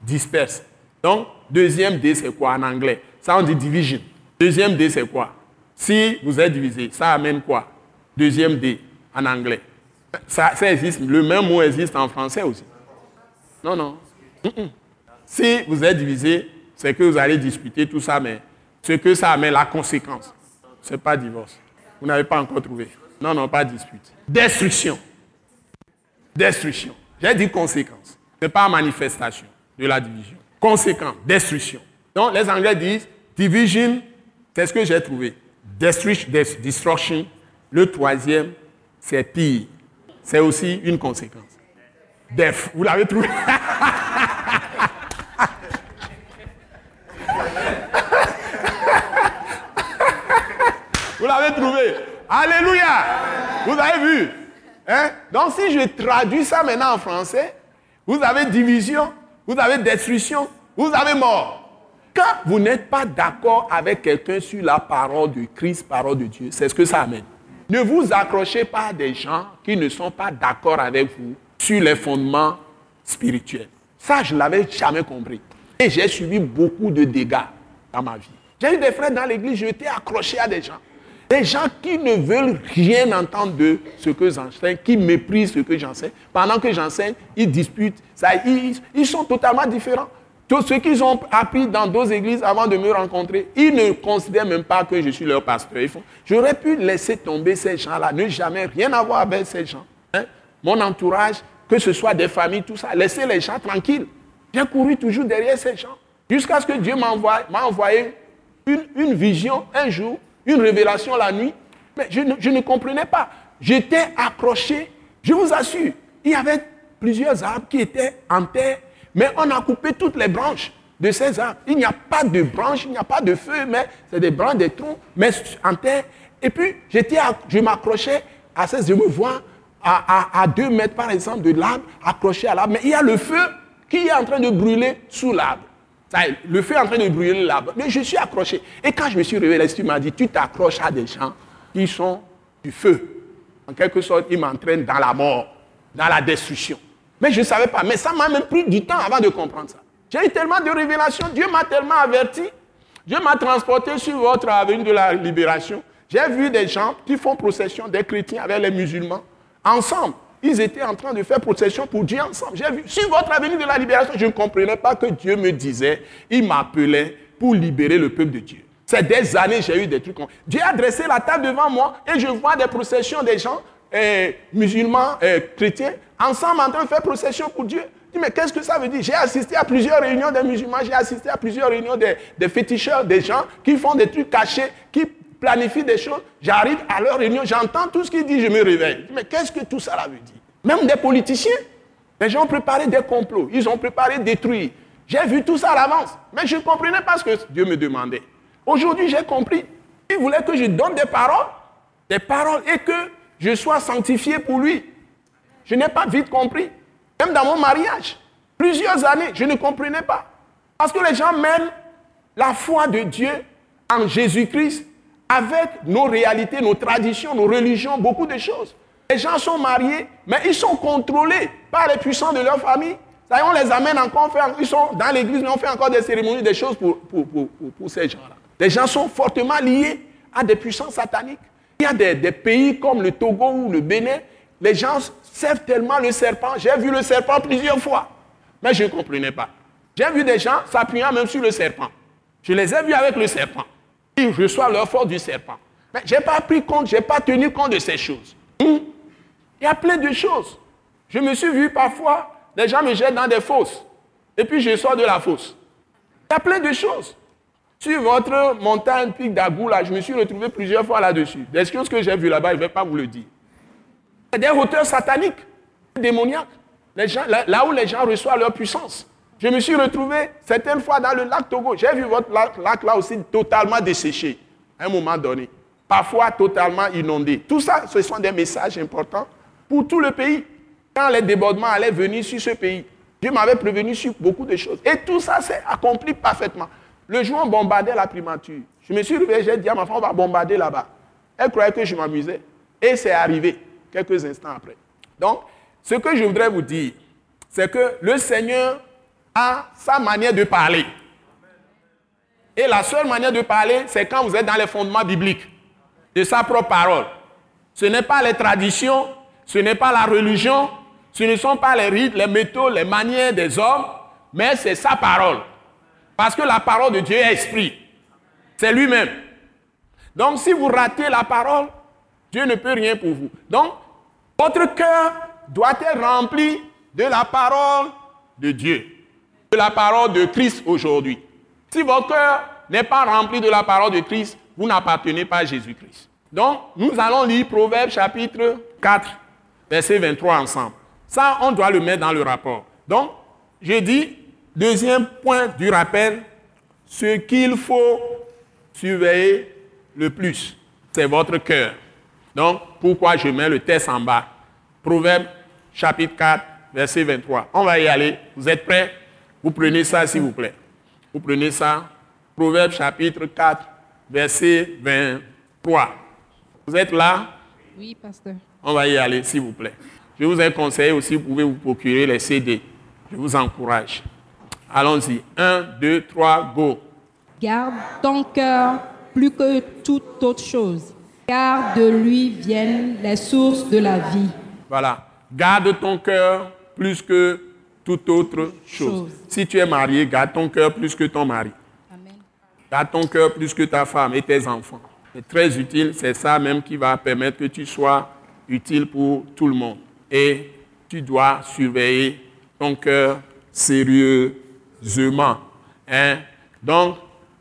disperse. Donc, deuxième D, c'est quoi en anglais? Ça, on dit division. Deuxième D, c'est quoi? Si vous êtes divisé, ça amène quoi? Deuxième D en anglais. Ça, existe, le même mot existe en français aussi. Non, non. Si vous êtes divisé, c'est que vous allez discuter tout ça, mais ce que ça amène, la conséquence, ce n'est pas divorce. Vous n'avez pas encore trouvé. Non, non, pas dispute. Destruction. Destruction. J'ai dit conséquence. Ce n'est pas manifestation de la division. Conséquence, destruction. Donc, les Anglais disent division, c'est ce que j'ai trouvé. Destruction. Le troisième, c'est pire. C'est aussi une conséquence. Def, vous l'avez trouvé? <laughs> L'avez trouvé. Alléluia. Vous avez vu. Hein? Donc si je traduis ça maintenant en français, vous avez division, vous avez destruction, vous avez mort. Quand vous n'êtes pas d'accord avec quelqu'un sur la parole de Christ, parole de Dieu, c'est ce que ça amène. Ne vous accrochez pas à des gens qui ne sont pas d'accord avec vous sur les fondements spirituels. Ça, je ne l'avais jamais compris. Et j'ai subi beaucoup de dégâts dans ma vie. J'ai eu des frères dans l'église, j'étais accroché à des gens. Des gens qui ne veulent rien entendre de ce que j'enseigne, qui méprisent ce que j'enseigne. Pendant que j'enseigne, ils disputent. Ça, ils, sont totalement différents. Tous ceux qu'ils ont appris dans d'autres églises avant de me rencontrer, ils ne considèrent même pas que je suis leur pasteur. J'aurais pu laisser tomber ces gens-là, ne jamais rien avoir avec ces gens. Hein. Mon entourage, que ce soit des familles, tout ça, laisser les gens tranquilles. J'ai couru toujours derrière ces gens. Jusqu'à ce que Dieu m'a envoyé, une vision un jour une révélation la nuit. Mais je ne, comprenais pas. J'étais accroché. Je vous assure, il y avait plusieurs arbres qui étaient en terre, mais on a coupé toutes les branches de ces arbres. Il n'y a pas de branches, il n'y a pas de feu, mais c'est des branches, des troncs, mais en terre. Et puis, j'étais, je m'accrochais à ces, je me vois à, à, deux mètres, par exemple, de l'arbre, accroché à l'arbre, mais il y a le feu qui est en train de brûler sous l'arbre. Le feu est en train de brûler là-bas. Mais je suis accroché. Et quand je me suis réveillé, l'Esprit m'a dit, tu t'accroches à des gens qui sont du feu. En quelque sorte, ils m'entraînent dans la mort, dans la destruction. Mais je ne savais pas. Mais ça m'a même pris du temps avant de comprendre ça. J'ai eu tellement de révélations. Dieu m'a tellement averti. Dieu m'a transporté sur votre avenue de la libération. J'ai vu des gens qui font procession, des chrétiens avec les musulmans, ensemble. Ils étaient en train de faire procession pour Dieu ensemble. J'ai vu, sur votre avenue de la libération, je ne comprenais pas que Dieu me disait, il m'appelait pour libérer le peuple de Dieu. C'est des années, j'ai eu des trucs Dieu a dressé la table devant moi et je vois des processions des gens eh, musulmans, eh, chrétiens, ensemble en train de faire procession pour Dieu. Je dis, mais qu'est-ce que ça veut dire? J'ai assisté à plusieurs réunions des musulmans, j'ai assisté à plusieurs réunions des, des féticheurs, des gens qui font des trucs cachés, qui planifie des choses, j'arrive à leur réunion, j'entends tout ce qu'ils disent, je me réveille. Mais qu'est-ce que tout ça veut dire? Même des politiciens, les gens ont préparé des complots, ils ont préparé détruire. J'ai vu tout ça à l'avance, mais je ne comprenais pas ce que Dieu me demandait. Aujourd'hui, j'ai compris. Il voulait que je donne des paroles, des paroles, et que je sois sanctifié pour lui. Je n'ai pas vite compris. Même dans mon mariage, plusieurs années, je ne comprenais pas. Parce que les gens mènent la foi de Dieu en Jésus-Christ avec nos réalités, nos traditions, nos religions, beaucoup de choses. Les gens sont mariés, mais ils sont contrôlés par les puissants de leur famille. Ça on les amène encore, ils sont dans l'église, mais on fait encore des cérémonies, des choses pour, pour, pour, ces gens-là. Les gens sont fortement liés à des puissances sataniques. Il y a des, des, pays comme le Togo ou le Bénin, les gens servent tellement le serpent. J'ai vu le serpent plusieurs fois. Mais je ne comprenais pas. J'ai vu des gens s'appuyant même sur le serpent. Je les ai vus avec le serpent. Ils reçoivent leur force du serpent. Mais je n'ai pas pris compte, je n'ai pas tenu compte de ces choses. Hmm? Il y a plein de choses. Je me suis vu parfois, des gens me jettent dans des fosses. Et puis je sors de la fosse. Il y a plein de choses. Sur votre montagne pic d'Agou, là, je me suis retrouvé plusieurs fois là-dessus. Des choses que j'ai vues là-bas, je ne vais pas vous le dire. Des hauteurs sataniques, démoniaques, là, où les gens reçoivent leur puissance. Je me suis retrouvé certaines fois dans le lac Togo. J'ai vu votre lac, là aussi totalement desséché à un moment donné. Parfois totalement inondé. Tout ça, ce sont des messages importants pour tout le pays. Quand les débordements allaient venir sur ce pays, Dieu m'avait prévenu sur beaucoup de choses. Et tout ça s'est accompli parfaitement. Le jour où on bombardait la primature, je me suis réveillé, j'ai dit à ma femme, on va bombarder là-bas. Elle croyait que je m'amusais. Et c'est arrivé quelques instants après. Donc, ce que je voudrais vous dire, c'est que le Seigneur a sa manière de parler. Et la seule manière de parler, c'est quand vous êtes dans les fondements bibliques de sa propre parole. Ce n'est pas les traditions, ce n'est pas la religion, ce ne sont pas les rites, les méthodes, les manières des hommes, mais c'est sa parole. Parce que la parole de Dieu est esprit. C'est lui-même. Donc si vous ratez la parole, Dieu ne peut rien pour vous. Donc, votre cœur doit être rempli de la parole de Dieu, de la parole de Christ aujourd'hui. Si votre cœur n'est pas rempli de la parole de Christ, vous n'appartenez pas à Jésus-Christ. Donc, nous allons lire Proverbe chapitre 4, verset 23 ensemble. Ça, on doit le mettre dans le rapport. Donc, je dis, deuxième point du rappel, ce qu'il faut surveiller le plus, c'est votre cœur. Donc, pourquoi je mets le test en bas? Proverbe chapitre 4, verset 23. On va y aller. Vous êtes prêts? Vous prenez ça, s'il vous plaît. Vous prenez ça. Proverbe chapitre 4, verset 23. Vous êtes là? Oui, pasteur. On va y aller, s'il vous plaît. Je vous ai conseillé aussi, vous pouvez vous procurer les CD. Je vous encourage. Allons-y. 1, 2, 3, go. Garde ton cœur plus que toute autre chose, car de lui viennent les sources de la vie. Voilà. Garde ton cœur plus que toute autre chose. Si tu es marié, garde ton cœur plus que ton mari. Amen. Garde ton cœur plus que ta femme et tes enfants. C'est très utile. C'est ça même qui va permettre que tu sois utile pour tout le monde. Et tu dois surveiller ton cœur sérieusement. Hein? Donc,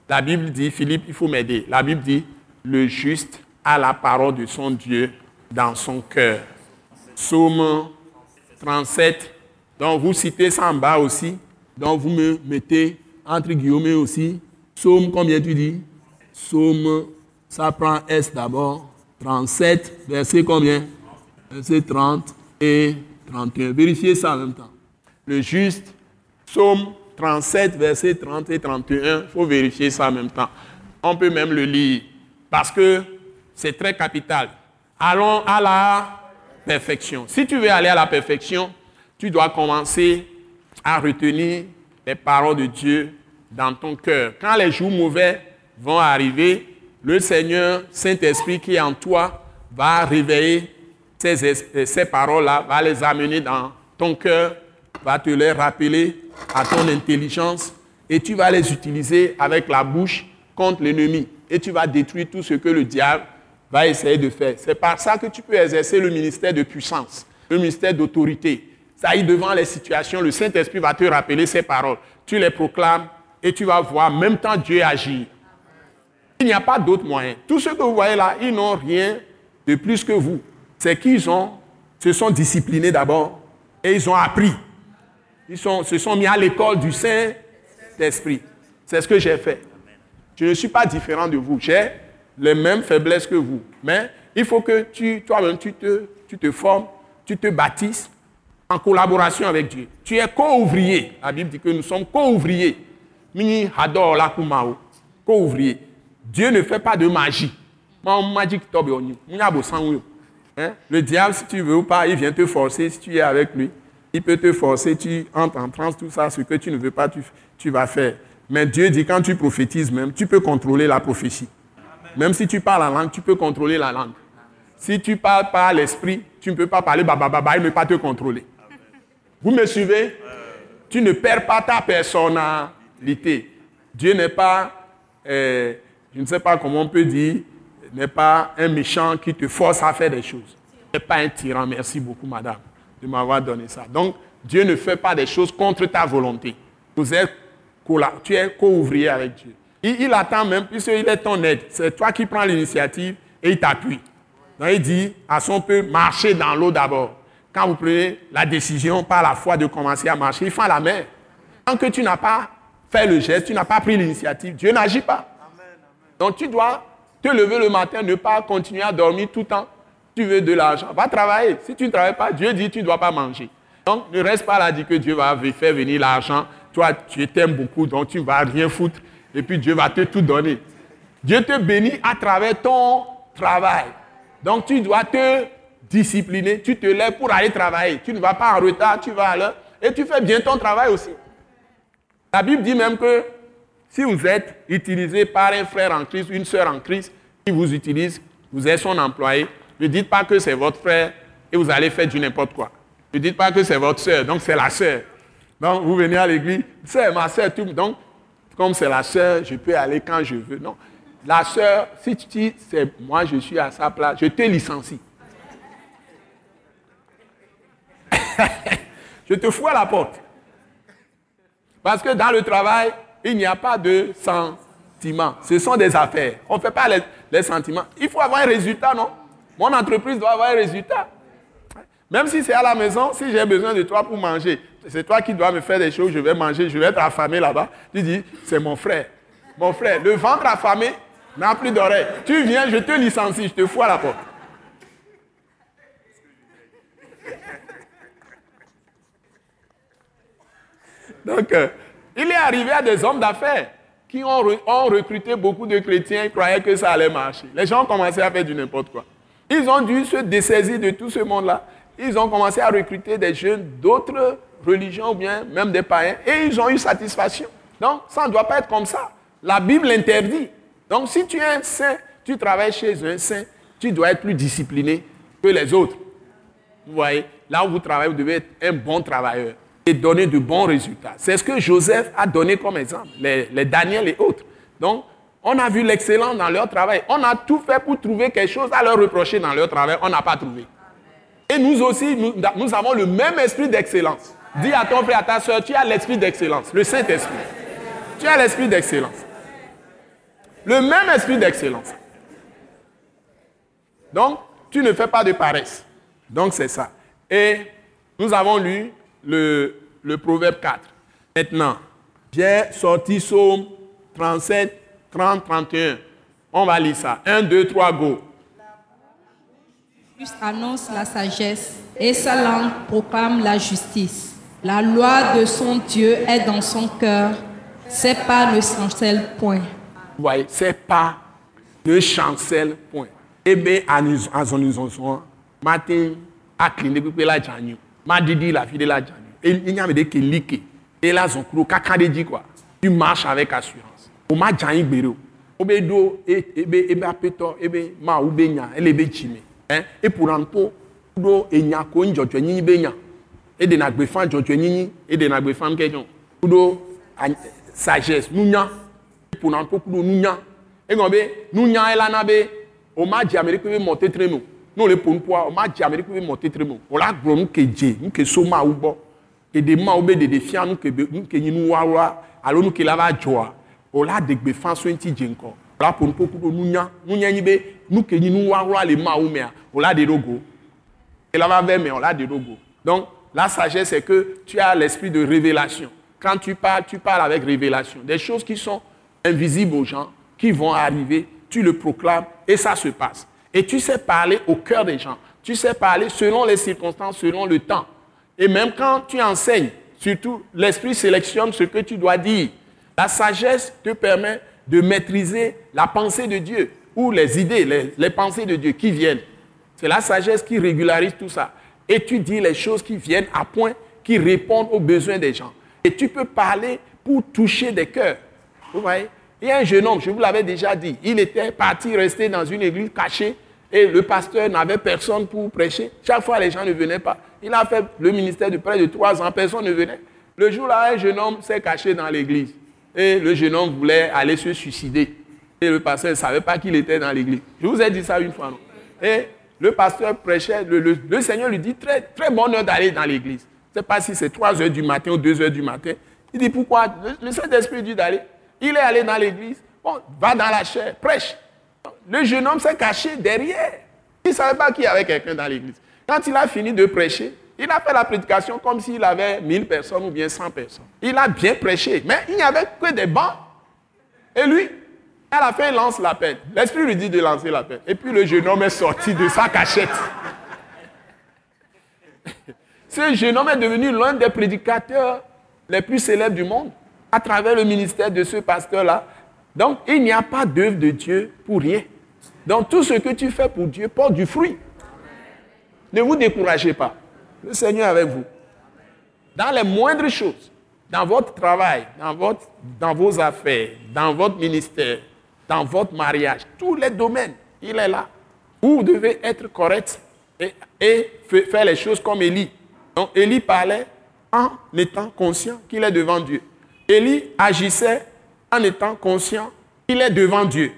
la Bible dit, Philippe, il faut m'aider. La Bible dit, le juste a la parole de son Dieu dans son cœur. Psaume 37. Donc, vous citez ça en bas aussi. Donc, vous me mettez entre guillemets aussi. Psaume, combien tu dis? Psaume, ça prend S d'abord. 37, verset combien? Verset 30 et 31. Vérifiez ça en même temps. Le juste, psaume 37, verset 30 et 31. Il faut vérifier ça en même temps. On peut même le lire parce que c'est très capital. Allons à la perfection. Si tu veux aller à la perfection, tu dois commencer à retenir les paroles de Dieu dans ton cœur. Quand les jours mauvais vont arriver, le Seigneur, Saint-Esprit qui est en toi, va réveiller ces, ces paroles-là, va les amener dans ton cœur, va te les rappeler à ton intelligence et tu vas les utiliser avec la bouche contre l'ennemi. Et tu vas détruire tout ce que le diable va essayer de faire. C'est par ça que tu peux exercer le ministère de puissance, le ministère d'autorité. Ça y devant les situations, le Saint-Esprit va te rappeler ces paroles. Tu les proclames et tu vas voir en même temps Dieu agir. Il n'y a pas d'autre moyen. Tous ceux que vous voyez là, ils n'ont rien de plus que vous. C'est qu'ils ont, se sont disciplinés d'abord et ils ont appris. Ils sont, se sont mis à l'école du Saint-Esprit. C'est ce que j'ai fait. Je ne suis pas différent de vous. J'ai les mêmes faiblesses que vous. Mais il faut que tu, toi-même, tu te, tu te formes, tu te bâtisses en collaboration avec Dieu. Tu es co-ouvrier. La Bible dit que nous sommes co-ouvriers. Mini hador la Co-ouvrier. Dieu ne fait pas de magie. Hein? Le diable, si tu veux ou pas, il vient te forcer si tu es avec lui. Il peut te forcer, tu entres en transe, tout ça, ce que tu ne veux pas, tu, vas faire. Mais Dieu dit, quand tu prophétises même, tu peux contrôler la prophétie. Même si tu parles en langue, tu peux contrôler la langue. Si tu parles par l'esprit, tu ne peux pas parler babababa, il ne peut pas te contrôler. Vous me suivez? Tu ne perds pas ta personnalité. Dieu n'est pas, euh, je ne sais pas comment on peut dire, n'est pas un méchant qui te force à faire des choses. N'est pas un tyran. Merci beaucoup, madame, de m'avoir donné ça. Donc, Dieu ne fait pas des choses contre ta volonté. Tu es co-ouvrier avec Dieu. Il, attend même, puisqu'il est ton aide. C'est toi qui prends l'initiative et il t'appuie. Donc, il dit à son peuple, marchez dans l'eau d'abord. Quand vous prenez la décision par la foi de commencer à marcher, il fait la mer. Tant que tu n'as pas fait le geste, tu n'as pas pris l'initiative, Dieu n'agit pas. Donc tu dois te lever le matin, ne pas continuer à dormir tout le temps. Tu veux de l'argent, va travailler. Si tu ne travailles pas, Dieu dit tu ne dois pas manger. Donc ne reste pas là, dit que Dieu va faire venir l'argent. Toi, tu t'aimes beaucoup, donc tu ne vas rien foutre. Et puis Dieu va te tout donner. Dieu te bénit à travers ton travail. Donc tu dois te discipliner, tu te lèves pour aller travailler. Tu ne vas pas en retard, tu vas à l'heure. Et tu fais bien ton travail aussi. La Bible dit même que si vous êtes utilisé par un frère en Christ, une sœur en Christ, qui vous utilise, vous êtes son employé, ne dites pas que c'est votre frère et vous allez faire du n'importe quoi. Ne dites pas que c'est votre sœur, donc c'est la sœur. Donc vous venez à l'église, c'est ma sœur, tout. Donc, comme c'est la sœur, je peux aller quand je veux. Non. La sœur, si tu dis, c'est moi, je suis à sa place, je te licencie. <laughs> je te fous à la porte. Parce que dans le travail, il n'y a pas de sentiments. Ce sont des affaires. On ne fait pas les, sentiments. Il faut avoir un résultat, non? Mon entreprise doit avoir un résultat. Même si c'est à la maison, si j'ai besoin de toi pour manger, c'est toi qui dois me faire des choses, je vais manger, je vais être affamé là-bas. Tu dis, c'est mon frère. Mon frère, le ventre affamé n'a plus d'oreilles. Tu viens, je te licencie, je te fous à la porte. Donc, euh, il est arrivé à des hommes d'affaires qui ont, recruté beaucoup de chrétiens, ils croyaient que ça allait marcher. Les gens ont commencé à faire du n'importe quoi. Ils ont dû se dessaisir de tout ce monde-là. Ils ont commencé à recruter des jeunes d'autres religions ou bien même des païens et ils ont eu satisfaction. Donc, ça ne doit pas être comme ça. La Bible interdit. Donc, si tu es un saint, tu travailles chez un saint, tu dois être plus discipliné que les autres. Vous voyez, là où vous travaillez, vous devez être un bon travailleur et donner de bons résultats. C'est ce que Joseph a donné comme exemple, les, Daniel et autres. Donc, on a vu l'excellence dans leur travail. On a tout fait pour trouver quelque chose à leur reprocher dans leur travail. On n'a pas trouvé. Et nous aussi, nous, nous avons le même esprit d'excellence. Dis à ton frère, à ta soeur, tu as l'esprit d'excellence, le Saint-Esprit. Tu as l'esprit d'excellence. Le même esprit d'excellence. Donc, tu ne fais pas de paresse. Donc, c'est ça. Et nous avons lu le, le proverbe 4. Maintenant, j'ai sorti Psaume 37, 30, 31. On va lire ça. 1, 2, 3, go. Juste annonce la sagesse et sa langue proclame la justice. La loi de son Dieu est dans son cœur. Ses pas ne chancellent point. Vous voyez, ses pas ne chancellent point. Eh bien, à nous, à nous, à clinique, la Madidi, la fille de la Djani. Il y a des qui Et là, son crew, kakade dit quoi? Tu marches avec assurance. O ma Djani gbero. Obe do, ebe, ebe apeto, ebe ma ube nya, ele be chime. Hein? Et pour un po, do e nya ko njotwe nyinyi be nya. Et de na gbe fan jotwe nyinyi, et de na gbe fan kejon. Kudo sagesse, nous nya. Pour un po kudo nous nya. Et ngombe, nous nya elana be, o ma di Amérique be monter tremo n'o le ƒo nuƒoa o ma dze ame ɖeke ƒe mɔtetre me o la gblɔ nu ke dze nu ke so ma wo gbɔ ɖeɖe ma wo be ɖeɖe fia nu ke be nu ke nyi nu wawa alo nu ke la va dzɔa o la de gbe fa so ŋuti dze ŋkɔ o la ƒo nuƒo kuɖo nunya nunya be nu ke nyi nu wawa le ma wo mea o la de ɖo go ke la va ve me o la de ɖo go donc la sagesse c'est que tu as l'esprit de révélation. Quand tu parles tu parles avec révélation. Des choses qui sont invisibles aux gens qui vont arriver tu le proclames et ça se passe et tu sais parler au cœur des gens. Tu sais parler selon les circonstances, selon le temps. Et même quand tu enseignes, surtout, l'esprit sélectionne ce que tu dois dire. La sagesse te permet de maîtriser la pensée de Dieu ou les idées, les, pensées de Dieu qui viennent. C'est la sagesse qui régularise tout ça. Et tu dis les choses qui viennent à point, qui répondent aux besoins des gens. Et tu peux parler pour toucher des cœurs. Vous voyez? Il y a un jeune homme, je vous l'avais déjà dit, il était parti rester dans une église cachée et le pasteur n'avait personne pour prêcher. Chaque fois, les gens ne venaient pas. Il a fait le ministère de près de trois ans, personne ne venait. Le jour-là, un jeune homme s'est caché dans l'église. Et le jeune homme voulait aller se suicider. Et le pasteur ne savait pas qu'il était dans l'église. Je vous ai dit ça une fois, non? Et le pasteur prêchait, le, Seigneur lui dit très, très bonne heure d'aller dans l'église. Je ne sais pas si c'est 3 heures du matin ou 2 heures du matin. Il dit pourquoi? Le, Saint-Esprit dit d'aller. Il est allé dans l'église. Bon, va dans la chair, prêche. Le jeune homme s'est caché derrière. Il ne savait pas qu'il y avait quelqu'un dans l'église. Quand il a fini de prêcher, il a fait la prédication comme s'il avait 1000 personnes ou bien 100 personnes. Il a bien prêché, mais il n'y avait que des bancs. Et lui, à la fin, il lance l'appel. L'Esprit lui dit de lancer l'appel. Et puis le jeune homme est sorti de sa cachette. <laughs> Ce jeune homme est devenu l'un des prédicateurs les plus célèbres du monde à travers le ministère de ce pasteur-là. Donc, il n'y a pas d'œuvre de Dieu pour rien. Donc, tout ce que tu fais pour Dieu porte du fruit. Ne vous découragez pas. Le Seigneur est avec vous. Dans les moindres choses, dans votre travail, dans, votre, dans vos affaires, dans votre ministère, dans votre mariage, tous les domaines, il est là. Vous devez être correct et, et faire les choses comme Élie. Donc Élie parlait en étant conscient qu'il est devant Dieu. Élie agissait en étant conscient qu'il est devant Dieu.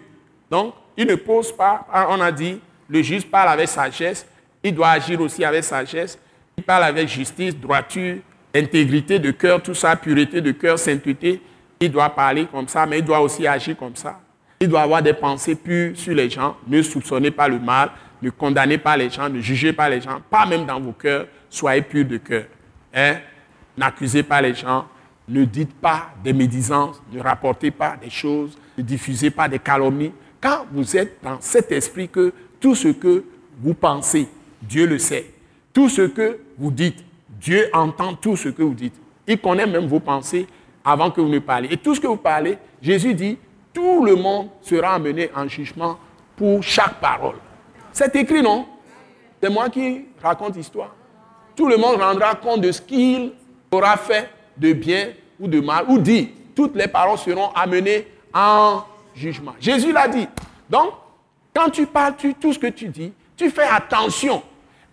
Donc, il ne pose pas, on a dit, le juge parle avec sagesse, il doit agir aussi avec sagesse, il parle avec justice, droiture, intégrité de cœur, tout ça, pureté de cœur, sainteté. Il doit parler comme ça, mais il doit aussi agir comme ça. Il doit avoir des pensées pures sur les gens. Ne soupçonnez pas le mal, ne condamnez pas les gens, ne jugez pas les gens, pas même dans vos cœurs. Soyez purs de cœur. Hein? N'accusez pas les gens, ne dites pas des médisances, ne rapportez pas des choses, ne diffusez pas des calomnies. Quand vous êtes dans cet esprit que tout ce que vous pensez, Dieu le sait. Tout ce que vous dites, Dieu entend tout ce que vous dites. Il connaît même vos pensées avant que vous ne parliez. Et tout ce que vous parlez, Jésus dit, tout le monde sera amené en jugement pour chaque parole. C'est écrit, non? C'est moi qui raconte l'histoire. Tout le monde rendra compte de ce qu'il aura fait de bien ou de mal, ou dit. Toutes les paroles seront amenées en jugement. Jésus l'a dit. Donc, quand tu parles, tout ce que tu dis, tu fais attention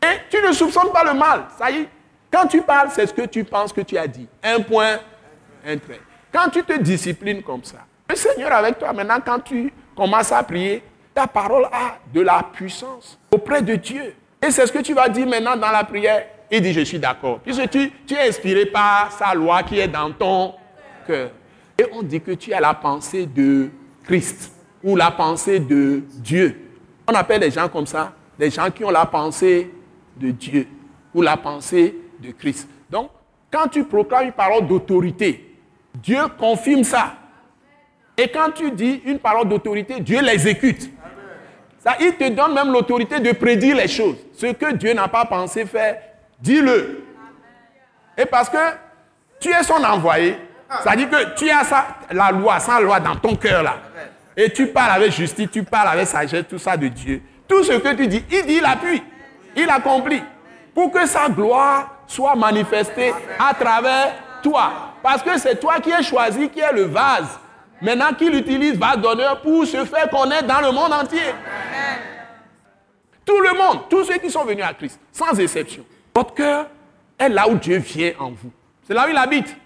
et tu ne soupçonnes pas le mal. Ça y est. Quand tu parles, c'est ce que tu penses que tu as dit. Un point, un trait. Quand tu te disciplines comme ça, le Seigneur avec toi, maintenant, quand tu commences à prier, ta parole a de la puissance auprès de Dieu. Et c'est ce que tu vas dire maintenant dans la prière. Il dit, je suis d'accord. Puisque tu, tu es inspiré par sa loi qui est dans ton cœur. Et on dit que tu as la pensée de Christ ou la pensée de Dieu. On appelle les gens comme ça, des gens qui ont la pensée de Dieu ou la pensée de Christ. Donc, quand tu proclames une parole d'autorité, Dieu confirme ça. Et quand tu dis une parole d'autorité, Dieu l'exécute. Ça, il te donne même l'autorité de prédire les choses. Ce que Dieu n'a pas pensé faire, dis-le. Et parce que tu es son envoyé, ça dit que tu as ça, la loi, sans loi dans ton cœur là. Et tu parles avec justice, tu parles avec sagesse, tout ça de Dieu. Tout ce que tu dis, il dit, il appuie il accomplit pour que sa gloire soit manifestée à travers toi. Parce que c'est toi qui es choisi, qui est le vase. Maintenant qu'il utilise vase d'honneur pour se faire connaître dans le monde entier. Tout le monde, tous ceux qui sont venus à Christ, sans exception. Votre cœur est là où Dieu vient en vous. C'est là où il habite.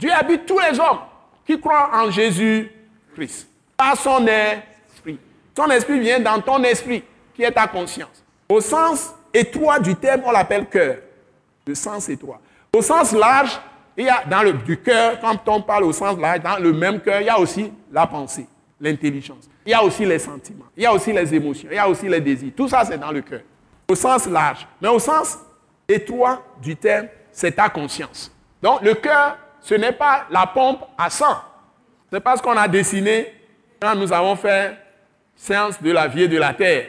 Dieu habite tous les hommes qui croient en Jésus-Christ. Par son esprit. Son esprit vient dans ton esprit, qui est ta conscience. Au sens étroit du terme, on l'appelle cœur. Le sens étroit. Au sens large, il y a dans le du cœur, quand on parle au sens large, dans le même cœur, il y a aussi la pensée, l'intelligence. Il y a aussi les sentiments, il y a aussi les émotions, il y a aussi les désirs. Tout ça, c'est dans le cœur. Au sens large. Mais au sens étroit du terme, c'est ta conscience. Donc, le cœur, ce n'est pas la pompe à sang. C'est pas ce qu'on a dessiné quand nous avons fait séance de la vie et de la terre.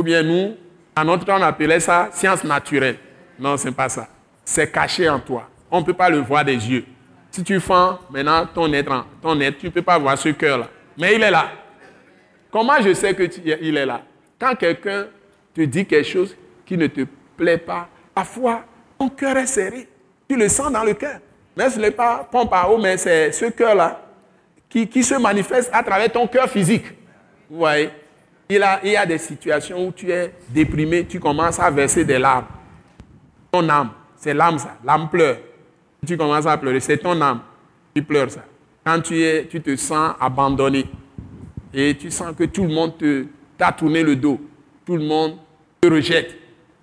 Ou bien nous, en notre temps, on appelait ça science naturelle. Non, ce n'est pas ça. C'est caché en toi. On ne peut pas le voir des yeux. Si tu fends maintenant ton être, ton être tu ne peux pas voir ce cœur-là. Mais il est là. Comment je sais qu'il est là? Quand quelqu'un te dit quelque chose qui ne te plaît pas, parfois, ton cœur est serré. Tu le sens dans le cœur. Mais ce n'est pas pompe à eau, mais c'est ce cœur-là qui, qui se manifeste à travers ton cœur physique. Vous voyez? Il, y a des situations où tu es déprimé, tu commences à verser des larmes. Ton âme, c'est l'âme ça, l'âme pleure. Tu commences à pleurer. C'est ton âme qui pleure ça. Quand tu, es, tu te sens abandonné et tu sens que tout le monde t'a tourné le dos, tout le monde te rejette,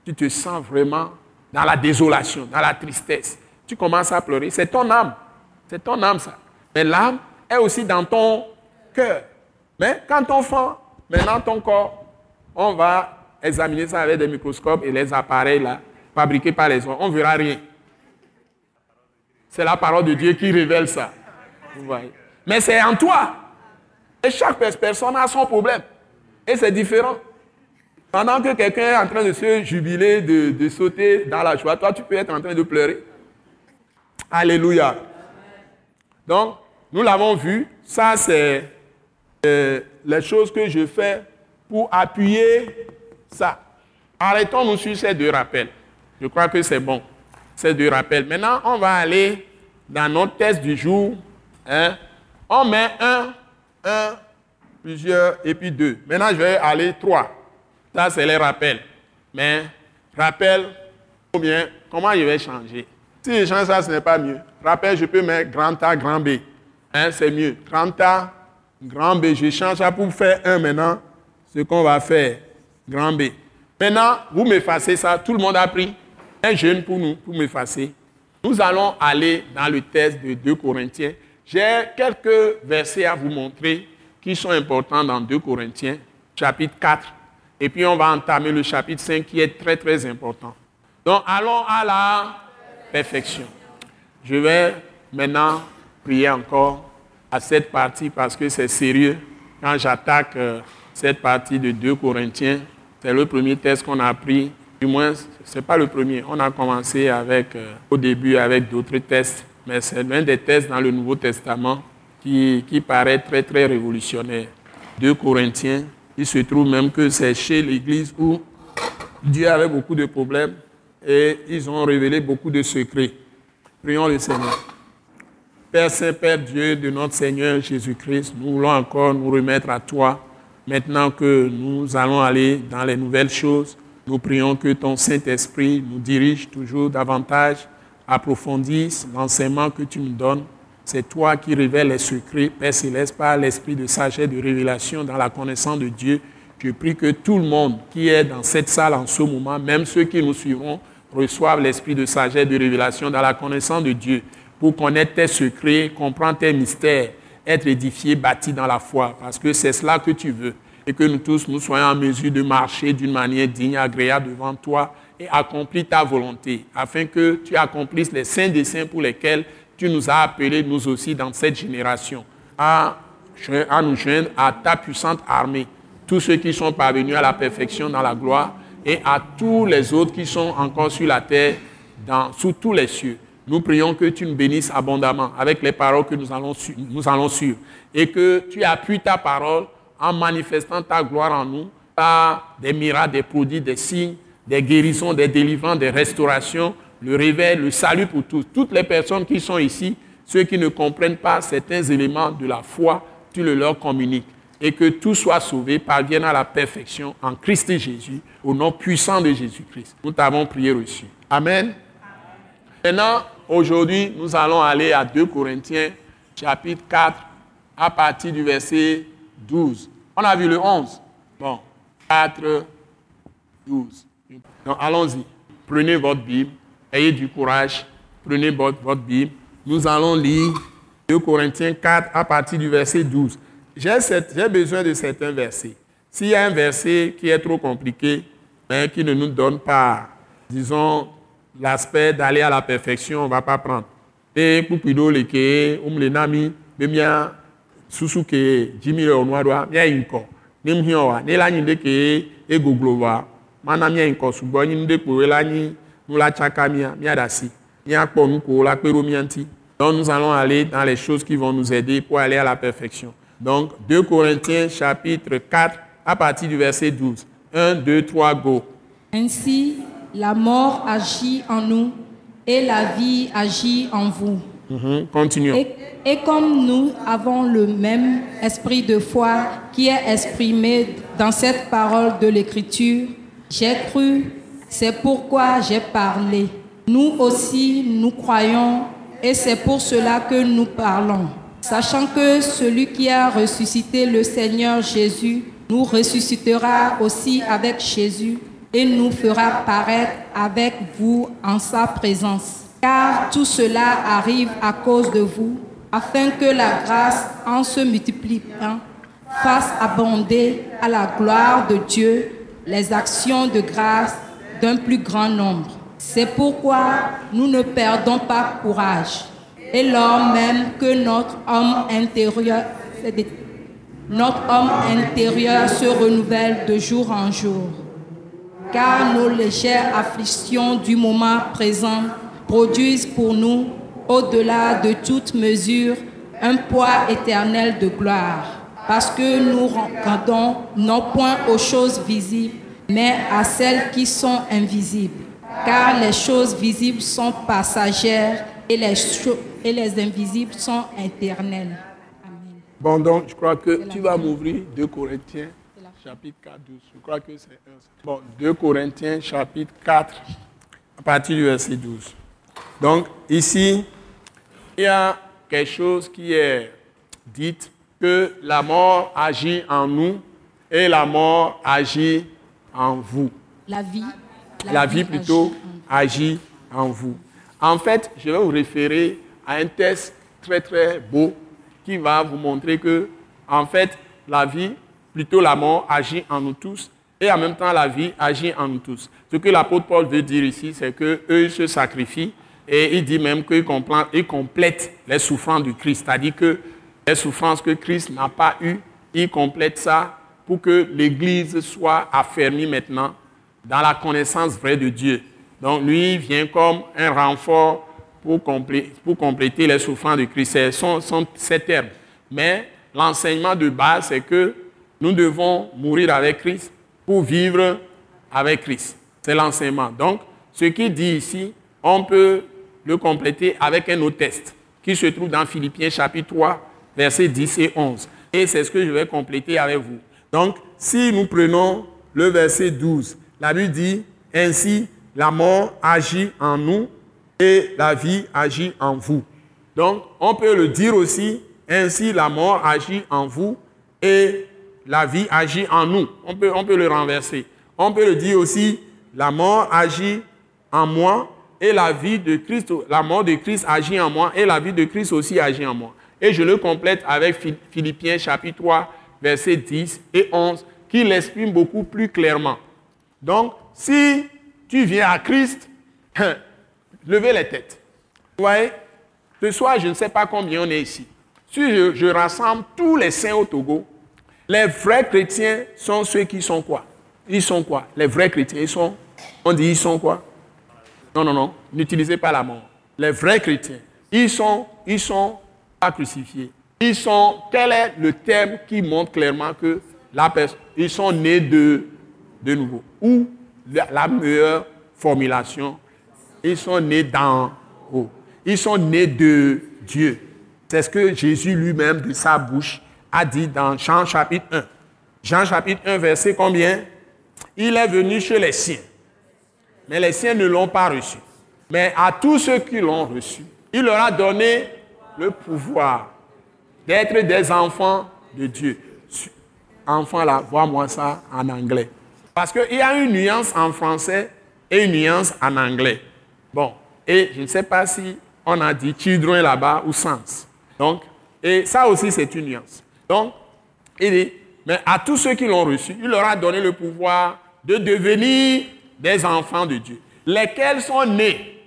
tu te sens vraiment dans la désolation, dans la tristesse. Tu commences à pleurer. C'est ton âme. C'est ton âme, ça. Mais l'âme est aussi dans ton cœur. Mais quand on fait maintenant ton corps, on va examiner ça avec des microscopes et les appareils là, fabriqués par les hommes. On ne verra rien. C'est la parole de Dieu qui révèle ça. Mais c'est en toi. Et chaque personne a son problème. Et c'est différent. Pendant que quelqu'un est en train de se jubiler, de, sauter dans la joie, toi, tu peux être en train de pleurer. Alléluia. Donc, nous l'avons vu. Ça, c'est euh, les choses que je fais pour appuyer ça. Arrêtons-nous sur ces deux rappels. Je crois que c'est bon, ces deux rappels. Maintenant, on va aller dans notre test du jour. Hein. On met un, un, plusieurs, et puis deux. Maintenant, je vais aller trois. Ça, c'est les rappels. Mais, rappel, combien, comment je vais changer? Si je change ça, ce n'est pas mieux. Rappel, je peux mettre grand A, grand B. Hein, c'est mieux. Grand A, grand B. Je change ça pour faire un maintenant. Ce qu'on va faire, grand B. Maintenant, vous m'effacez ça. Tout le monde a pris un jeune pour nous, pour m'effacer. Nous allons aller dans le test de 2 Corinthiens. J'ai quelques versets à vous montrer qui sont importants dans 2 Corinthiens, chapitre 4. Et puis on va entamer le chapitre 5 qui est très très important. Donc allons à la perfection. Je vais maintenant prier encore à cette partie parce que c'est sérieux. Quand j'attaque euh, cette partie de 2 Corinthiens, c'est le premier test qu'on a pris. Du moins, ce n'est pas le premier. On a commencé avec, euh, au début avec d'autres tests, mais c'est l'un des tests dans le Nouveau Testament qui, qui paraît très très révolutionnaire. 2 Corinthiens il se trouve même que c'est chez l'Église où Dieu avait beaucoup de problèmes et ils ont révélé beaucoup de secrets. Prions le Seigneur. Père Saint, Père Dieu de notre Seigneur Jésus-Christ, nous voulons encore nous remettre à toi. Maintenant que nous allons aller dans les nouvelles choses, nous prions que ton Saint-Esprit nous dirige toujours davantage, approfondisse l'enseignement que tu nous donnes c'est toi qui révèles les secrets, Père céleste, par l'esprit de sagesse, de révélation dans la connaissance de Dieu. Je prie que tout le monde qui est dans cette salle en ce moment, même ceux qui nous suivront, reçoivent l'esprit de sagesse, de révélation dans la connaissance de Dieu pour connaître tes secrets, comprendre tes mystères, être édifiés, bâtis dans la foi, parce que c'est cela que tu veux. Et que nous tous, nous soyons en mesure de marcher d'une manière digne, agréable devant toi et accomplir ta volonté, afin que tu accomplisses les saints desseins pour lesquels tu nous as appelés, nous aussi, dans cette génération, à, nous joindre à ta puissante armée. Tous ceux qui sont parvenus à la perfection dans la gloire et à tous les autres qui sont encore sur la terre, sous tous les cieux. Nous prions que tu nous bénisses abondamment avec les paroles que nous allons, nous allons suivre et que tu appuies ta parole en manifestant ta gloire en nous par des miracles, des produits, des signes, des guérisons, des délivrances, des restaurations, le réveil, le salut pour tous. Toutes les personnes qui sont ici, ceux qui ne comprennent pas certains éléments de la foi, tu le leur communiques. Et que tout soit sauvé, parvienne à la perfection en Christ Jésus, au nom puissant de Jésus-Christ. Nous t'avons prié reçu. Amen. Maintenant, aujourd'hui, nous allons aller à 2 Corinthiens, chapitre 4, à partir du verset 12. On a vu le 11. Bon, 4, 12. Donc, allons-y. Prenez votre Bible Ayez du courage, prenez votre, Bible. Nous allons lire 2 Corinthiens 4 à partir du verset 12. J'ai besoin de certains versets. S'il y a un verset qui est trop compliqué, mais qui ne nous donne pas, disons, l'aspect d'aller à la perfection, on ne va pas prendre. Et pour um le nami, bemia susuke jimi o noadoa, mia inko. Nim hiowa, ne la nyinde ke e goglowa. Mana mia inko subo nyinde ko la nyi nous la miadasi. Donc nous allons aller dans les choses qui vont nous aider pour aller à la perfection. Donc 2 Corinthiens chapitre 4 à partir du verset 12. 1, 2, 3, go. Ainsi, la mort agit en nous et la vie agit en vous. Mm Continuons. Et, et, comme nous avons le même esprit de foi qui est exprimé dans cette parole de l'Écriture, j'ai cru c'est pourquoi j'ai parlé. Nous aussi, nous croyons Et c'est pour cela que nous parlons, sachant que celui qui a ressuscité le Seigneur Jésus nous ressuscitera aussi avec Jésus et nous fera paraître avec vous en sa présence. Car tout cela arrive à cause de vous, afin que la grâce, en se multipliant, fasse abonder à la gloire de Dieu les actions de grâce d'un plus grand nombre. C'est pourquoi nous ne perdons pas courage. Et lors même que notre homme intérieur, se renouvelle de jour en jour. Car nos légères afflictions du moment présent produisent pour nous, au-delà de toute mesure, un poids éternel de gloire. Parce que nous rendons non point aux choses visibles, mais à celles qui sont invisibles. Car les choses visibles sont passagères et les, et les invisibles sont éternelles. Amen. Bon, donc je crois que tu vas m'ouvrir 2 Corinthiens chapitre 4, 12. Je crois que c'est un. Bon, 2 Corinthiens chapitre 4, à partir du verset 12. Donc ici, il y a quelque chose qui est dit que la mort agit en nous et la mort agit en vous. La vie. La, vie, plutôt agit en vous. En fait, je vais vous référer à un test très très beau qui va vous montrer que, en fait, la vie, plutôt la mort, agit en nous tous et en même temps la vie agit en nous tous. Ce que l'apôtre Paul veut dire ici, c'est qu'eux se sacrifient et il dit même qu'ils complètent les souffrances du Christ, c'est-à-dire que les souffrances que Christ n'a pas eues, il complète ça pour que l'Église soit affermie maintenant dans la connaissance vraie de Dieu. Donc lui vient comme un renfort pour, compléter les souffrances de Christ. C'est son, ses termes. Mais l'enseignement de base, c'est que nous devons mourir avec Christ pour vivre avec Christ. C'est l'enseignement. Donc, ce qu'il dit ici, on peut le compléter avec un autre test qui se trouve dans Philippiens chapitre 3, versets 10 et 11. Et c'est ce que je vais compléter avec vous. Donc, si nous prenons le verset 12, la Bible dit, ainsi la mort agit en nous et la vie agit en vous. Donc, on peut le dire aussi, ainsi la mort agit en vous et la vie agit en nous. On peut, le renverser. On peut le dire aussi, la mort agit en moi et la vie de Christ, la mort de Christ agit en moi et la vie de Christ aussi agit en moi. Et je le complète avec Philippiens chapitre 3, versets 10 et 11, qui l'exprime beaucoup plus clairement. Donc, si tu viens à Christ, levez les têtes. Vous voyez, ce soir, je ne sais pas combien on est ici. Si je, rassemble tous les saints au Togo, les vrais chrétiens sont ceux qui sont quoi? Ils sont quoi? Les vrais chrétiens, ils sont, on dit ils sont quoi? Non, non, non, n'utilisez pas la mort. Les vrais chrétiens, ils sont, ils sont pas crucifiés. Ils sont, quel est le terme qui montre clairement que la ils sont nés de, de nouveau Ou la meilleure formulation, ils sont nés d'en haut. Ils sont nés de Dieu. C'est ce que Jésus lui-même, de sa bouche, a dit dans Jean chapitre 1. Jean chapitre 1, verset combien? Il est venu chez les siens, mais les siens ne l'ont pas reçu. Mais à tous ceux qui l'ont reçu, il leur a donné le pouvoir d'être des enfants de Dieu. Enfant là, vois-moi ça en anglais. Parce qu'il y a une nuance en français et une nuance en anglais. Bon, et je ne sais pas si on a dit children là-bas ou sens. Donc, et ça aussi c'est une nuance. Donc, il dit, mais à tous ceux qui l'ont reçu, il leur a donné le pouvoir de devenir des enfants de Dieu, lesquels sont nés,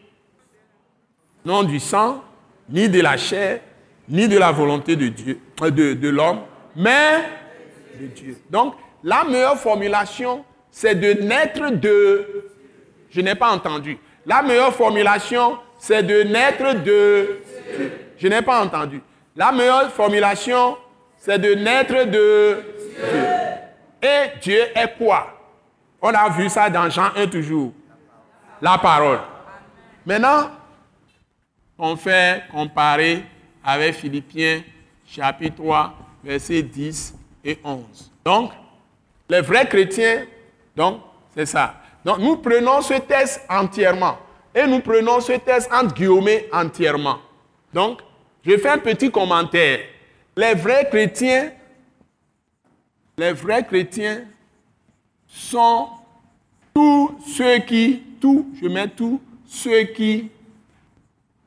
non du sang, ni de la chair, ni de la volonté de Dieu, euh, de, de l'homme, mais de Dieu. Donc, la meilleure formulation, c'est de naître de... Je n'ai pas entendu. La meilleure formulation, c'est de naître de... Je n'ai pas entendu. La meilleure formulation, c'est de naître de. Et Dieu est quoi? On a vu ça dans Jean 1 toujours. La parole. Maintenant, on fait comparer avec Philippiens chapitre 3, versets 10 et 11. Donc, les vrais chrétiens, donc, c'est ça. Donc, nous prenons ce test entièrement. Et nous prenons ce test entre guillemets entièrement. Donc, je fais un petit commentaire. Les vrais chrétiens, les vrais chrétiens sont tous ceux qui, tous, je mets tous, ceux qui,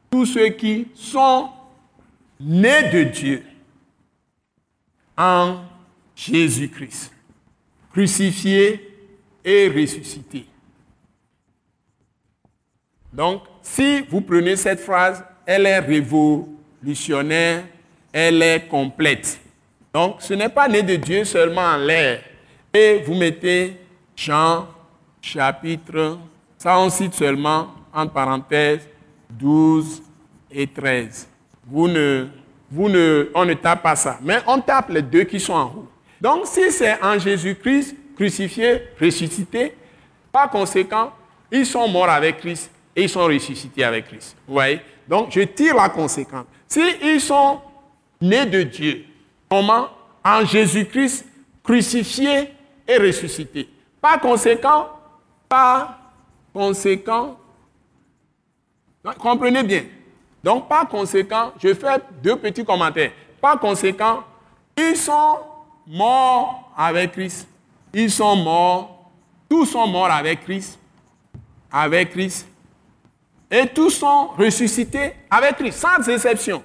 tous ceux qui sont nés de Dieu en Jésus-Christ, crucifié et ressuscité. Donc, si vous prenez cette phrase, elle est révolutionnaire, elle est complète. Donc, ce n'est pas né de Dieu seulement en l'air. Et vous mettez Jean chapitre, ça on cite seulement, entre parenthèses, 12 et 13. Vous ne, vous ne, on ne tape pas ça, mais on tape les deux qui sont en haut. Donc, si c'est en Jésus-Christ, crucifié, ressuscité, par conséquent, ils sont morts avec Christ et ils sont ressuscités avec Christ. Vous voyez? Donc, je tire la conséquence. Si ils sont nés de Dieu, comment? En Jésus-Christ, crucifié et ressuscité. Par conséquent, par conséquent, comprenez bien. Donc, par conséquent, je fais deux petits commentaires. Par conséquent, ils sont morts avec Christ. Ils sont morts. Tous sont morts avec Christ. Avec Christ. Et tous sont ressuscités avec Christ, sans exception.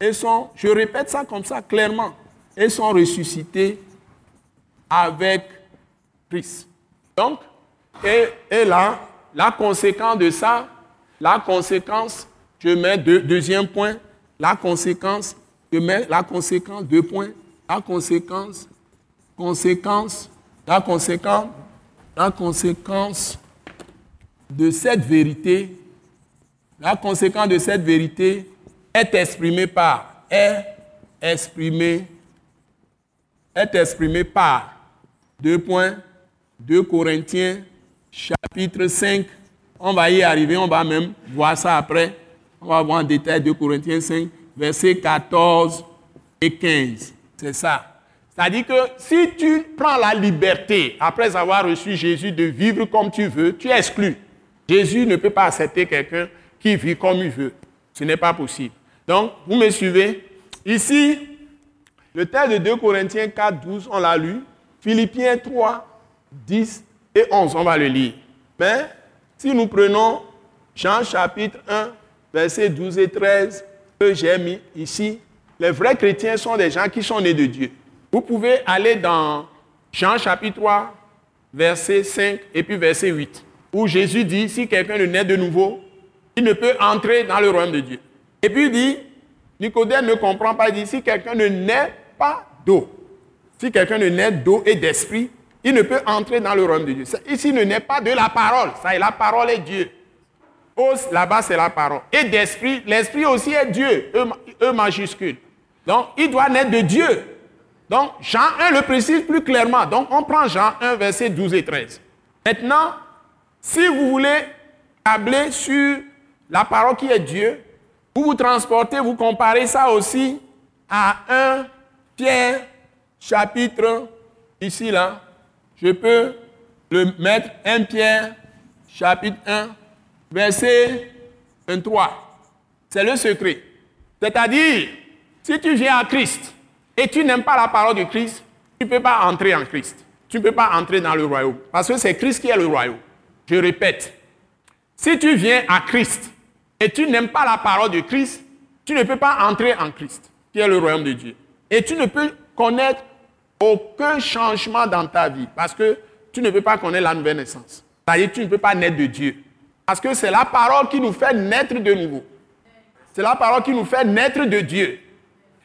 Ils sont, je répète ça comme ça clairement, ils sont ressuscités avec Christ. Donc, et, là, la conséquence de ça, la conséquence, je mets deuxième point, la conséquence, je mets la conséquence, deux points, la conséquence, conséquence, la conséquence, la conséquence de cette vérité, la conséquence de cette vérité est exprimée par, est exprimée, est exprimée par, deux points, 2 Corinthiens chapitre 5. On va y arriver, on va même voir ça après. On va voir en détail 2 Corinthiens 5, versets 14 et 15. C'est ça. C'est-à-dire que si tu prends la liberté, après avoir reçu Jésus, de vivre comme tu veux, tu es exclu. Jésus ne peut pas accepter quelqu'un qui vit comme il veut. Ce n'est pas possible. Donc, vous me suivez? Ici, le texte de 2 Corinthiens 4, 12, on l'a lu. Philippiens 3, 10 et 11, on va le lire. Mais si nous prenons Jean chapitre 1, versets 12 et 13, que j'ai mis ici, les vrais chrétiens sont des gens qui sont nés de Dieu. Vous pouvez aller dans Jean chapitre 3, verset 5 et puis verset 8, où Jésus dit, si quelqu'un ne naît de nouveau, il ne peut entrer dans le royaume de Dieu. Et puis il dit, Nicodème ne comprend pas, il dit, si quelqu'un ne naît pas d'eau, si quelqu'un ne naît d'eau et d'esprit, il ne peut entrer dans le royaume de Dieu. Ici ne naît pas de la parole, ça la parole est Dieu. Là-bas, c'est la parole. Et d'esprit, l'esprit aussi est Dieu, e, e majuscule. Donc, il doit naître de Dieu. Donc, Jean 1 le précise plus clairement. Donc, on prend Jean 1, verset 12 et 13. Maintenant, si vous voulez tabler sur la parole qui est Dieu, vous vous transportez, vous comparez ça aussi à 1 Pierre chapitre, ici là, je peux le mettre 1 Pierre chapitre 1, verset 23. C'est le secret. C'est-à-dire, si tu viens à Christ et tu n'aimes pas la parole de Christ, tu ne peux pas entrer en Christ. Tu ne peux pas entrer dans le royaume. Parce que c'est Christ qui est le royaume. Je répète. Si tu viens à Christ et tu n'aimes pas la parole de Christ, tu ne peux pas entrer en Christ, qui est le royaume de Dieu. Et tu ne peux connaître aucun changement dans ta vie parce que tu ne peux pas connaître la nouvelle naissance. C'est-à-dire tu ne peux pas naître de Dieu. Parce que c'est la parole qui nous fait naître de nouveau. C'est la parole qui nous fait naître de Dieu.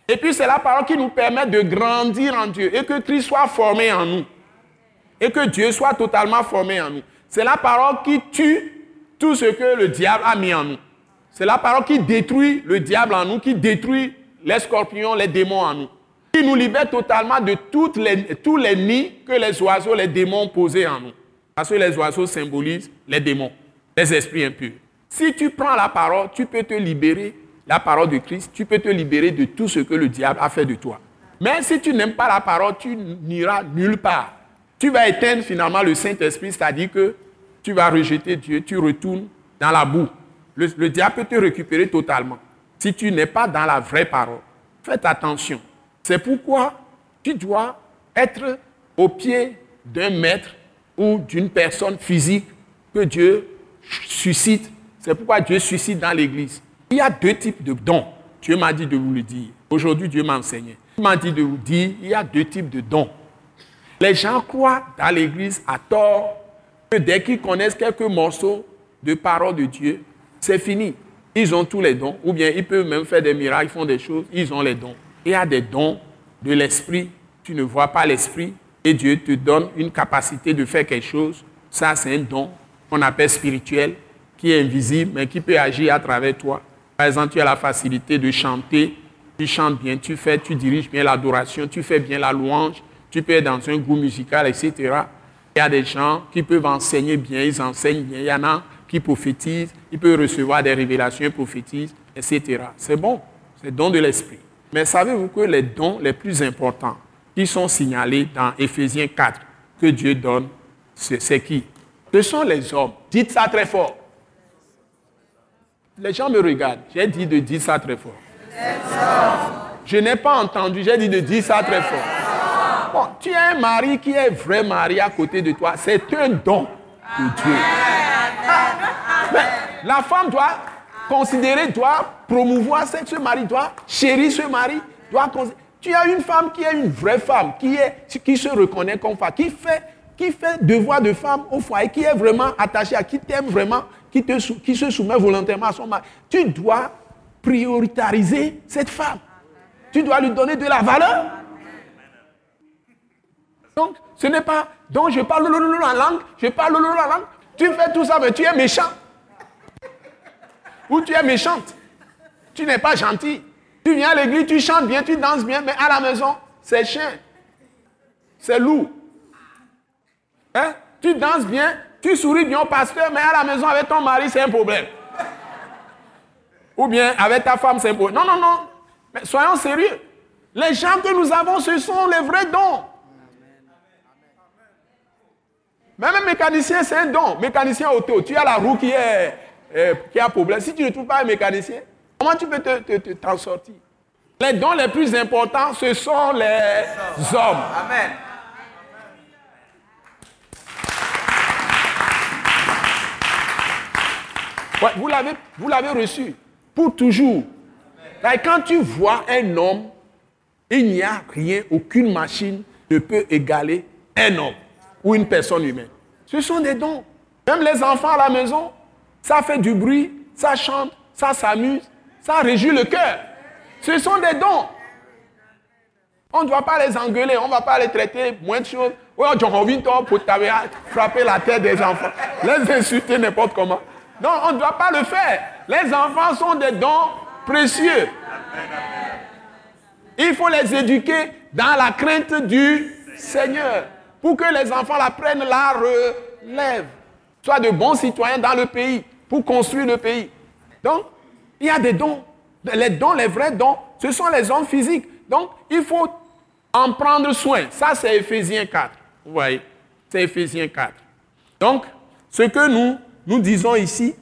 Et puis c'est la parole qui nous permet de grandir en Dieu et que Christ soit formé en nous. Et que Dieu soit totalement formé en nous. C'est la parole qui tue tout ce que le diable a mis en nous. C'est la parole qui détruit le diable en nous, qui détruit les scorpions, les démons en nous. Qui nous libère totalement de toutes les, tous les nids que les oiseaux, les démons posaient en nous. Parce que les oiseaux symbolisent les démons, les esprits impurs. Si tu prends la parole, tu peux te libérer, la parole de Christ, tu peux te libérer de tout ce que le diable a fait de toi. Mais si tu n'aimes pas la parole, tu n'iras nulle part. Tu vas éteindre finalement le Saint-Esprit, c'est-à-dire que tu vas rejeter Dieu, tu retournes dans la boue. Le, diable peut te récupérer totalement. si tu n'es pas dans la vraie parole. Faites attention. C'est pourquoi tu dois être au pied d'un maître ou d'une personne physique que Dieu suscite. C'est pourquoi Dieu suscite dans l'Église. Il y a deux types de dons. Dieu m'a dit de vous le dire. Aujourd'hui, Dieu m'a enseigné. Il m'a dit de vous dire, il y a deux types de dons. Les gens croient dans l'Église à tort que dès qu'ils connaissent quelques morceaux de parole de Dieu, c'est fini. Ils ont tous les dons, ou bien ils peuvent même faire des miracles, ils font des choses, ils ont les dons. Il y a des dons de l'esprit, tu ne vois pas l'esprit, et Dieu te donne une capacité de faire quelque chose. Ça, c'est un don qu'on appelle spirituel, qui est invisible, mais qui peut agir à travers toi. Par exemple, tu as la facilité de chanter, tu chantes bien, tu fais, tu diriges bien l'adoration, tu fais bien la louange, tu peux être dans un goût musical, etc. Il y a des gens qui peuvent enseigner bien, ils enseignent bien. Il y en a qui prophétisent, ils peuvent recevoir des révélations, prophétisent, etc. C'est bon, c'est don de l'esprit. Mais savez-vous que les dons les plus importants qui sont signalés dans Éphésiens 4 que Dieu donne, c'est qui? Ce sont les hommes. Dites ça très fort. Les gens me regardent. J'ai dit de dire ça très fort. Je n'ai pas entendu. J'ai dit de dire ça très fort. Bon, tu as un mari qui est vrai mari à côté de toi. C'est un don de Dieu. La femme doit considérer, doit promouvoir ce mari, doit chérir ce mari. Doit tu as une femme qui est une vraie femme, qui se reconnaît comme femme, qui fait, qui fait devoir de femme au foyer, qui est vraiment attachée à qui t'aime vraiment, qui, te, qui se soumet volontairement à son mari. Tu dois prioritariser cette femme. Tu dois lui donner de la valeur. Donc, ce n'est pas. Donc, je parle la langue, je parle la langue. Tu fais tout ça, mais tu es méchant. Ou tu es méchante. Tu n'es pas gentil. Tu viens à l'église, tu chantes bien, tu danses bien, mais à la maison, c'est chien. C'est loup. Hein? Tu danses bien, tu souris bien au pasteur, mais à la maison avec ton mari, c'est un problème. Ou bien avec ta femme, c'est un problème. Non, non, non. Mais soyons sérieux. Les gens que nous avons, ce sont les vrais dons. Même un mécanicien, c'est un don. Mécanicien auto, tu as la roue qui, est, euh, qui a problème. Si tu ne trouves pas un mécanicien, comment tu peux t'en te, sortir? Les dons les plus importants, ce sont les hommes. Amen. Vous l'avez, vous l'avez reçu pour toujours. quand tu vois un homme, il n'y a rien, aucune machine ne peut égaler un homme ou une personne humaine. Ce sont des dons. Même les enfants à la maison, ça fait du bruit, ça chante, ça s'amuse, ça réjouit le cœur. Ce sont des dons. On ne doit pas les engueuler, on ne va pas les traiter moins de choses. Oh, pour frapper la tête des enfants. Les insulter n'importe comment. Non, on ne doit pas le faire. Les enfants sont des dons précieux. Il faut les éduquer dans la crainte du Seigneur pour que les enfants la prennent la relève. Soient de bons citoyens dans le pays pour construire le pays. Donc, il y a des dons. Les dons, les vrais dons, ce sont les hommes physiques. Donc, il faut en prendre soin. Ça, c'est Ephésiens 4. Vous voyez C'est Ephésiens 4. Donc, ce que nous, nous disons ici,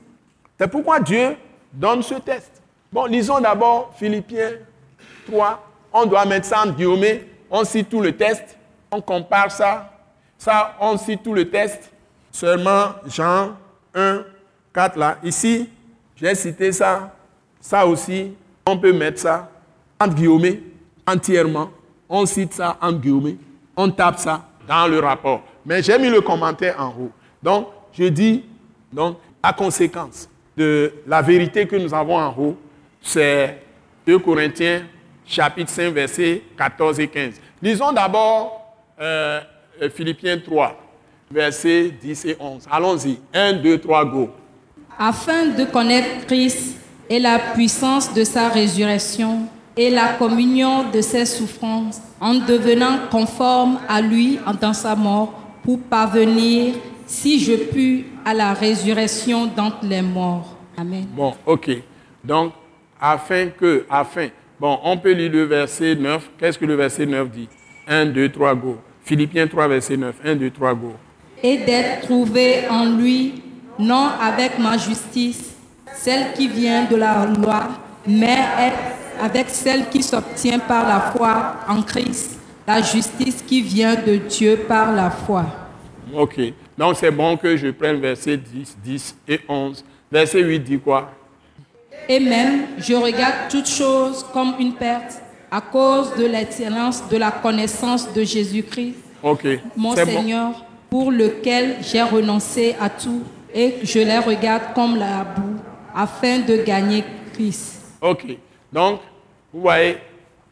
c'est pourquoi Dieu donne ce test. Bon, lisons d'abord Philippiens 3. On doit mettre ça en guillemets. On cite tout le test. On compare ça ça, on cite tout le test. Seulement Jean 1, 4 là. Ici, j'ai cité ça. Ça aussi, on peut mettre ça en guillemets, entièrement. On cite ça en guillemets. On tape ça dans le rapport. Mais j'ai mis le commentaire en haut. Donc, je dis, donc, la conséquence de la vérité que nous avons en haut, c'est 2 Corinthiens chapitre 5, versets 14 et 15. Lisons d'abord euh, Philippiens 3, versets 10 et 11. Allons-y. 1, 2, 3, go. Afin de connaître Christ et la puissance de sa résurrection et la communion de ses souffrances, en devenant conforme à lui dans sa mort, pour parvenir, si je puis, à la résurrection d'entre les morts. Amen. Bon, ok. Donc, afin que, afin. Bon, on peut lire le verset 9. Qu'est-ce que le verset 9 dit? 1, 2, 3, go. Philippiens 3, verset 9. 1, 2, 3, go. Et d'être trouvé en lui, non avec ma justice, celle qui vient de la loi, mais avec celle qui s'obtient par la foi en Christ, la justice qui vient de Dieu par la foi. Ok. Donc c'est bon que je prenne verset 10, 10 et 11. Verset 8 dit quoi? Et même, je regarde toutes choses comme une perte à cause de l'excellence de la connaissance de Jésus-Christ, mon bon. Seigneur, pour lequel j'ai renoncé à tout et je les regarde comme la boue, afin de gagner Christ. Ok. Donc, vous voyez,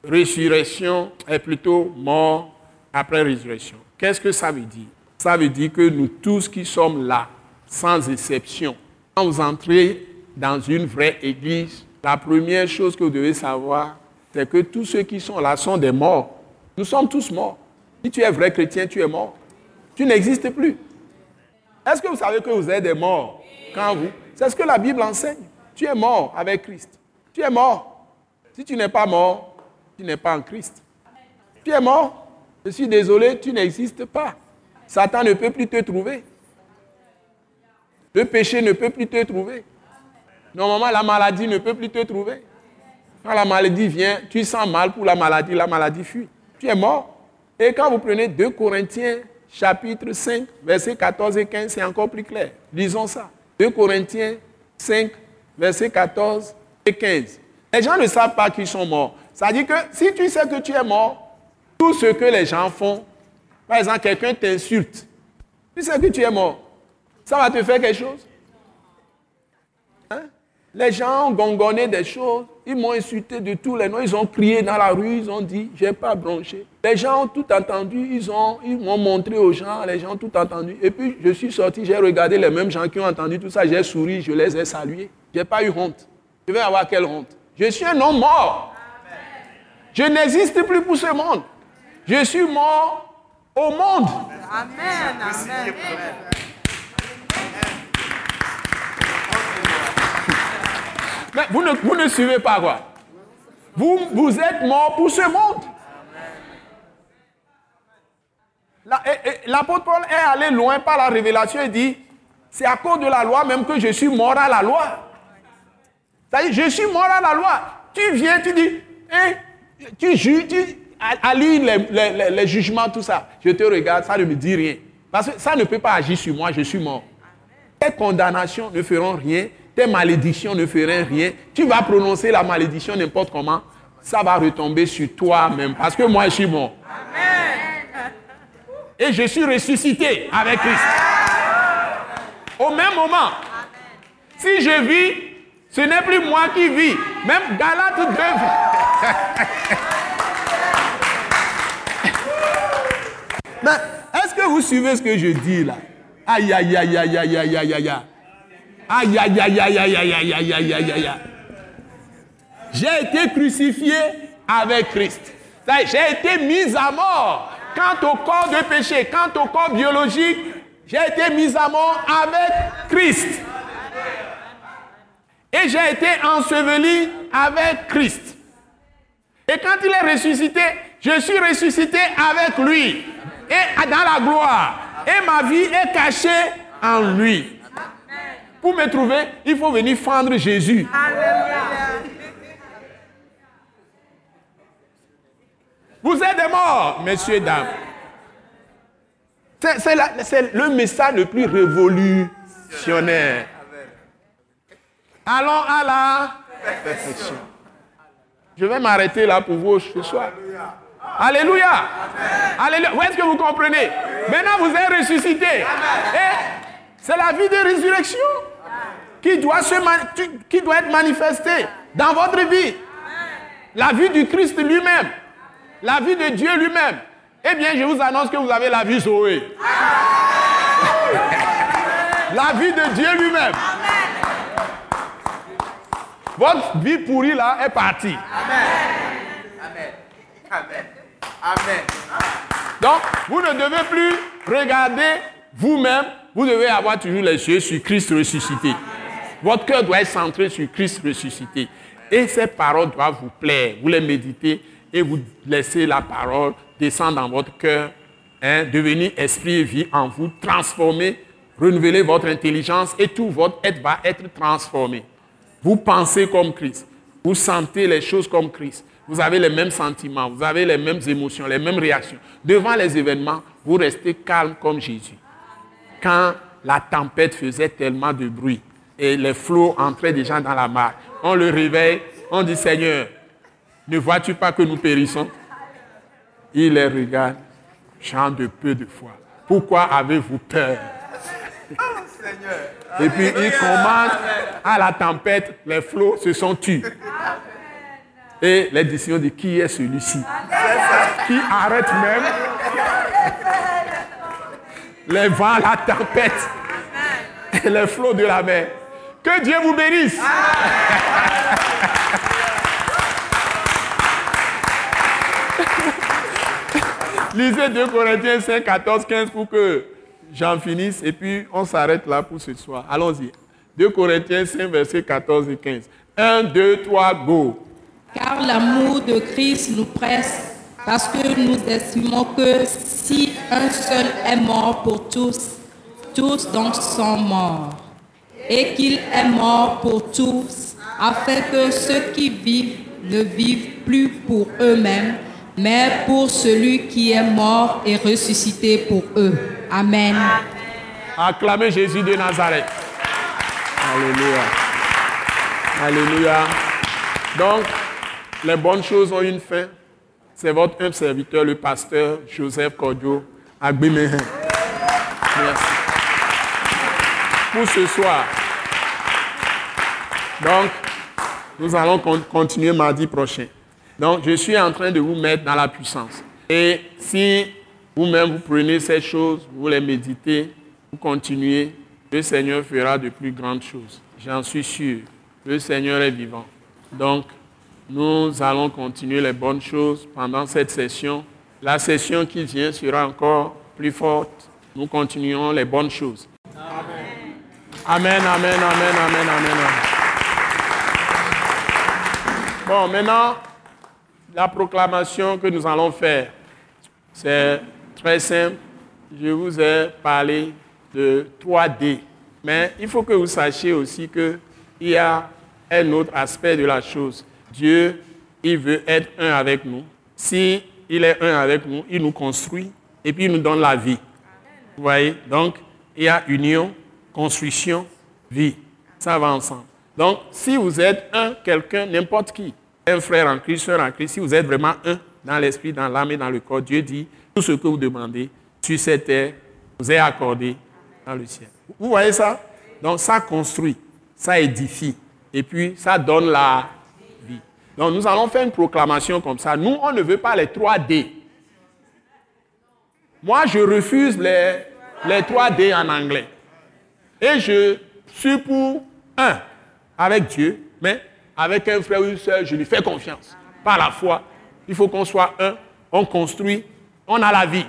résurrection est plutôt mort après résurrection. Qu'est-ce que ça veut dire? Ça veut dire que nous tous qui sommes là, sans exception, quand vous entrez dans une vraie église, la première chose que vous devez savoir, c'est que tous ceux qui sont là sont des morts. Nous sommes tous morts. Si tu es vrai chrétien, tu es mort. Tu n'existes plus. Est-ce que vous savez que vous êtes des morts quand vous? C'est ce que la Bible enseigne. Tu es mort avec Christ. Tu es mort. Si tu n'es pas mort, tu n'es pas en Christ. Tu es mort. Je suis désolé, tu n'existes pas. Satan ne peut plus te trouver. Le péché ne peut plus te trouver. Normalement, la maladie ne peut plus te trouver. Quand la maladie vient, tu sens mal pour la maladie, la maladie fuit. Tu es mort. Et quand vous prenez 2 Corinthiens chapitre 5, versets 14 et 15, c'est encore plus clair. Lisons ça. 2 Corinthiens 5, versets 14 et 15. Les gens ne savent pas qu'ils sont morts. Ça dit que si tu sais que tu es mort, tout ce que les gens font, par exemple, quelqu'un t'insulte, tu sais que tu es mort, ça va te faire quelque chose? Hein? Les gens ont gongonné des choses, ils m'ont insulté de tous les noms, ils ont crié dans la rue, ils ont dit, j'ai pas bronché. Les gens ont tout entendu, ils ils m'ont montré aux gens, les gens ont tout entendu. Et puis je suis sorti, j'ai regardé les mêmes gens qui ont entendu tout ça, j'ai souri, je les ai salués. J'ai pas eu honte. Je vais avoir quelle honte? Je suis un homme mort. Je n'existe plus pour ce monde. Je suis mort au monde. Mais vous ne, vous ne suivez pas quoi vous, vous êtes mort pour ce monde. La- et- et L'apôtre Paul est allé loin par la révélation et dit, c'est à cause de la loi même que je suis mort à la loi. C'est-à-dire, je suis mort à la loi. Tu viens, tu dis, hein, tu juges, tu à, lire les, les- les- les jugements, tout ça. Je te regarde, ça ne me dit rien. Parce que ça ne peut pas agir sur moi, je suis mort. Tes condamnations ne feront rien, tes malédictions ne feront rien. Tu vas prononcer la malédiction n'importe comment, ça va retomber sur toi-même. Parce que moi, je suis mort. Et je suis ressuscité avec Christ. Au même moment, si je vis, ce n'est plus moi qui vis. Même Galate 2. <laughs> Mais est-ce que vous suivez ce que je dis là Aïe, aïe, aïe, aïe, aïe, aïe, aïe, aïe. Aïe, aïe, aïe, aïe, aïe, aïe, aïe, aïe, aïe, aïe, aïe. J'ai été crucifié avec Christ. J'ai été mis à mort. Quant au corps de péché, quant au corps biologique, j'ai été mis à mort avec Christ. Et j'ai été enseveli avec Christ. Et quand il est ressuscité, je suis ressuscité avec lui. Et dans la gloire. Et ma vie est cachée en lui. Pour me trouver, il faut venir fendre Jésus. Vous êtes des morts, messieurs et dames. C'est- le message le plus révolutionnaire. Allons à la perfection. Je vais m'arrêter là pour vous ce soir. Alléluia. Alléluia. Où est-ce que vous comprenez? Maintenant, vous êtes ressuscité. Et c'est la vie de résurrection qui doit, se ma- tu- qui doit être manifestée dans votre vie. La vie du Christ lui-même. La vie de Dieu lui-même. Eh bien, je vous annonce que vous avez la vie Zoé. la vie de Dieu lui-même. Votre vie pourrie là est partie. Donc, vous ne devez plus regarder vous-même. Vous devez avoir toujours les yeux sur Christ ressuscité. Votre cœur doit être centré sur Christ ressuscité. Et ces paroles doivent vous plaire. Vous les méditez et vous laissez la parole descendre dans votre cœur, hein, devenir esprit et vie en vous, transformer, renouveler votre intelligence et tout votre être va être transformé. Vous pensez comme Christ. Vous sentez les choses comme Christ. Vous avez les mêmes sentiments, vous avez les mêmes émotions, les mêmes réactions. Devant les événements, vous restez calme comme Jésus. Quand la tempête faisait tellement de bruit et les flots entraient déjà dans la mer, on le réveille, on dit Seigneur, ne vois-tu pas que nous périssons? Il les regarde, chant de peu de foi. Pourquoi avez-vous peur? Et puis il commence à la tempête, les flots se sont tus. Et les décisions de qui est celui-ci Qui arrête même les vents, la tempête et les flots de la mer. Que Dieu vous bénisse. <laughs> Lisez 2 Corinthiens 5, 14, 15 pour que j'en finisse et puis on s'arrête là pour ce soir. Allons-y. 2 Corinthiens 5, versets 14 et 15. 1, 2, 3, go. Car l'amour de Christ nous presse parce que nous estimons que si un seul est mort pour tous, tous donc sont morts. Et qu'il est mort pour tous, afin que ceux qui vivent ne vivent plus pour eux-mêmes, mais pour celui qui est mort et ressuscité pour eux. Amen. Acclamez Jésus de Nazareth. Alléluia. Alléluia. Donc, les bonnes choses ont une fin. C'est votre serviteur, le pasteur Joseph Cordio Agbimehin. Merci. Pour ce soir. Donc, nous allons continuer mardi prochain. Donc, je suis en train de vous mettre dans la puissance. Et si vous-même vous prenez ces choses, vous les méditez, vous continuez, le Seigneur fera de plus grandes choses. J'en suis sûr. Le Seigneur est vivant. Donc, nous allons continuer les bonnes choses pendant cette session. La session qui vient sera encore plus forte. Nous continuerons les bonnes choses. Amen. Amen, amen, amen, amen, amen. Bon, maintenant, la proclamation que nous allons faire, c'est très simple. Je vous ai parlé de 3D. Mais il faut que vous sachiez aussi qu'il y a un autre aspect de la chose. Dieu, il veut être un avec nous. Si est un avec nous, il nous construit et puis il nous donne la vie. Vous voyez? Donc, il y a union, construction, vie. Ça va ensemble. Donc, si vous êtes un, quelqu'un, n'importe qui, un frère en Christ, un en Christ, si vous êtes vraiment un dans l'esprit, dans l'âme et dans le corps, Dieu dit, tout ce que vous demandez sur cette terre vous est accordé dans le ciel. Vous voyez ça? Donc, ça construit, ça édifie, et puis ça donne la. Donc, nous allons faire une proclamation comme ça. Nous, on ne veut pas les 3D. Moi, je refuse les, les 3D en anglais. Et je suis pour un avec Dieu, mais avec un frère ou une soeur, je lui fais confiance. Par la foi, il faut qu'on soit un, on construit, on a la vie.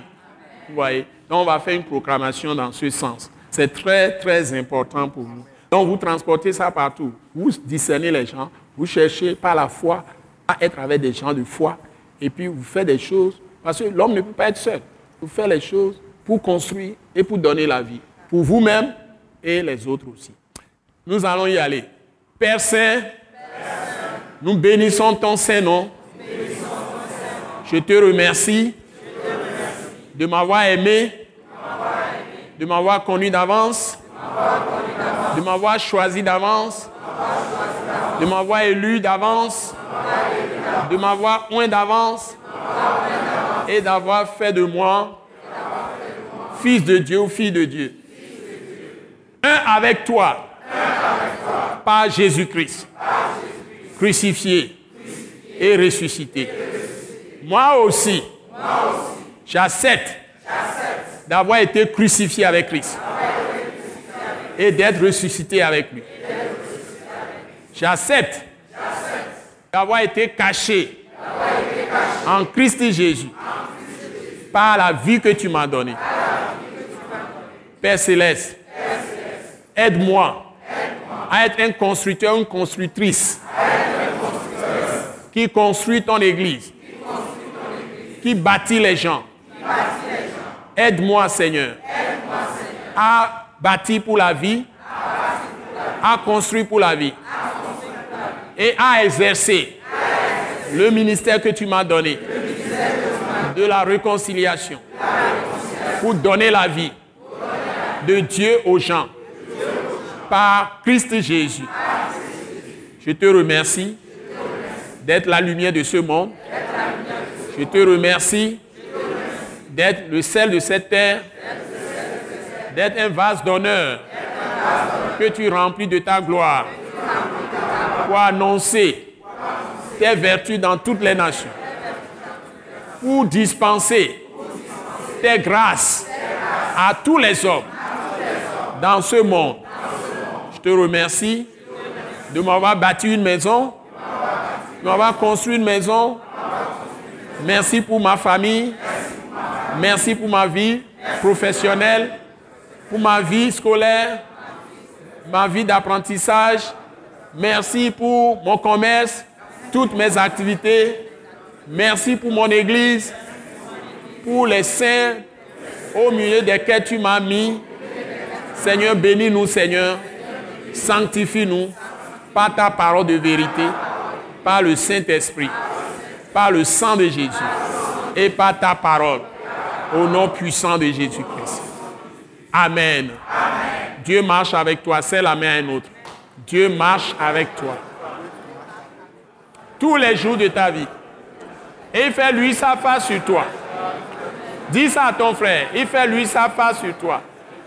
Vous voyez? Donc on va faire une proclamation dans ce sens. C'est très, très important pour nous. Donc vous transportez ça partout. Vous discernez les gens, vous cherchez par la foi à être avec des gens de foi. Et puis vous faites des choses, parce que l'homme ne peut pas être seul. Vous faites les choses pour construire et pour donner la vie. Pour vous-même et les autres aussi. Nous allons y aller. Père Saint, nous bénissons ton Saint-Nom. Je te remercie de m'avoir aimé, de m'avoir connu d'avance, de m'avoir choisi d'avance, de m'avoir élu d'avance, de m'avoir oint d'avance et d'avoir fait de moi fils de Dieu ou fille de Dieu un avec toi, par Jésus-Christ, crucifié, et ressuscité. Moi aussi, j'accepte d'avoir été crucifié avec Christ et d'être ressuscité avec lui. J'accepte. D'avoir été caché. En Christ Jésus. Par la vie que tu m'as donnée. Père céleste, Aide-moi. À être un constructeur, une constructrice. Qui construit ton église, qui bâtit les gens. Aide-moi, Seigneur, à bâtir pour la vie, à construire pour la vie. Et à exercer le ministère que tu m'as donné de la réconciliation pour donner la vie de Dieu aux gens par Christ Jésus. Je te remercie d'être la lumière de ce monde. Je te remercie d'être le sel de cette terre, d'être un vase d'honneur que tu remplis de ta gloire annoncer tes vertus dans toutes les nations, pour dispenser tes grâces à tous les hommes dans ce monde. Je te remercie de m'avoir bâti une maison, de m'avoir construit une maison. Merci pour ma famille. Merci pour ma vie professionnelle, pour ma vie scolaire, ma vie d'apprentissage. Merci pour mon commerce, toutes mes activités. Merci pour mon église, pour les saints au milieu desquels tu m'as mis. Seigneur, bénis-nous, Seigneur. Sanctifie-nous par ta parole de vérité, par le Saint-Esprit, par le sang de Jésus et par ta parole. Au nom puissant de Jésus-Christ. Amen. Dieu marche avec toi. C'est la main à un autre. Dieu marche avec toi. Tous les jours de ta vie. Et fait lui sa face sur toi. Dis ça à ton frère. Il fait lui sa face sur toi.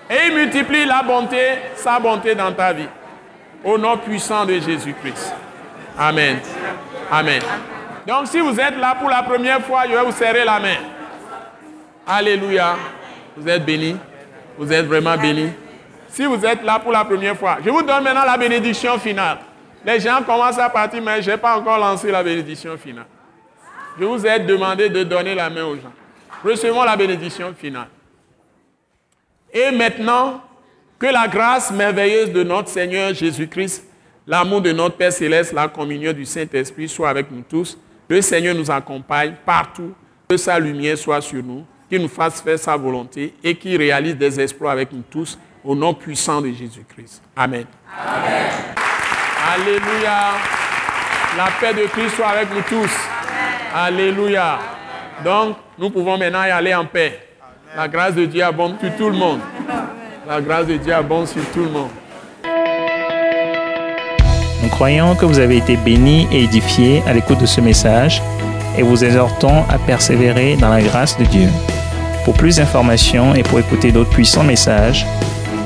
Et il multiplie la bonté, sa bonté dans ta vie. Au nom puissant de Jésus-Christ. Amen. Amen. Donc si vous êtes là pour la première fois, je vais vous serrer la main. Alléluia. Vous êtes bénis. Vous êtes vraiment bénis. Si vous êtes là pour la première fois, je vous donne maintenant la bénédiction finale. Les gens commencent à partir, mais je n'ai pas encore lancé la bénédiction finale. Je vous ai demandé de donner la main aux gens. Recevons la bénédiction finale. Et maintenant, que la grâce merveilleuse de notre Seigneur Jésus-Christ, l'amour de notre Père céleste, la communion du Saint-Esprit soit avec nous tous. Le Seigneur nous accompagne partout. Que sa lumière soit sur nous. Qu'il nous fasse faire sa volonté et qu'il réalise des exploits avec nous tous au nom puissant de Jésus-Christ. Amen. Amen. Alléluia. La paix de Christ soit avec nous tous. Alléluia. Donc, nous pouvons maintenant y aller en paix. La grâce de Dieu abonde sur tout le monde. La grâce de Dieu abonde sur tout le monde. Nous croyons que vous avez été bénis et édifiés à l'écoute de ce message et vous exhortons à persévérer dans la grâce de Dieu. Pour plus d'informations et pour écouter d'autres puissants messages,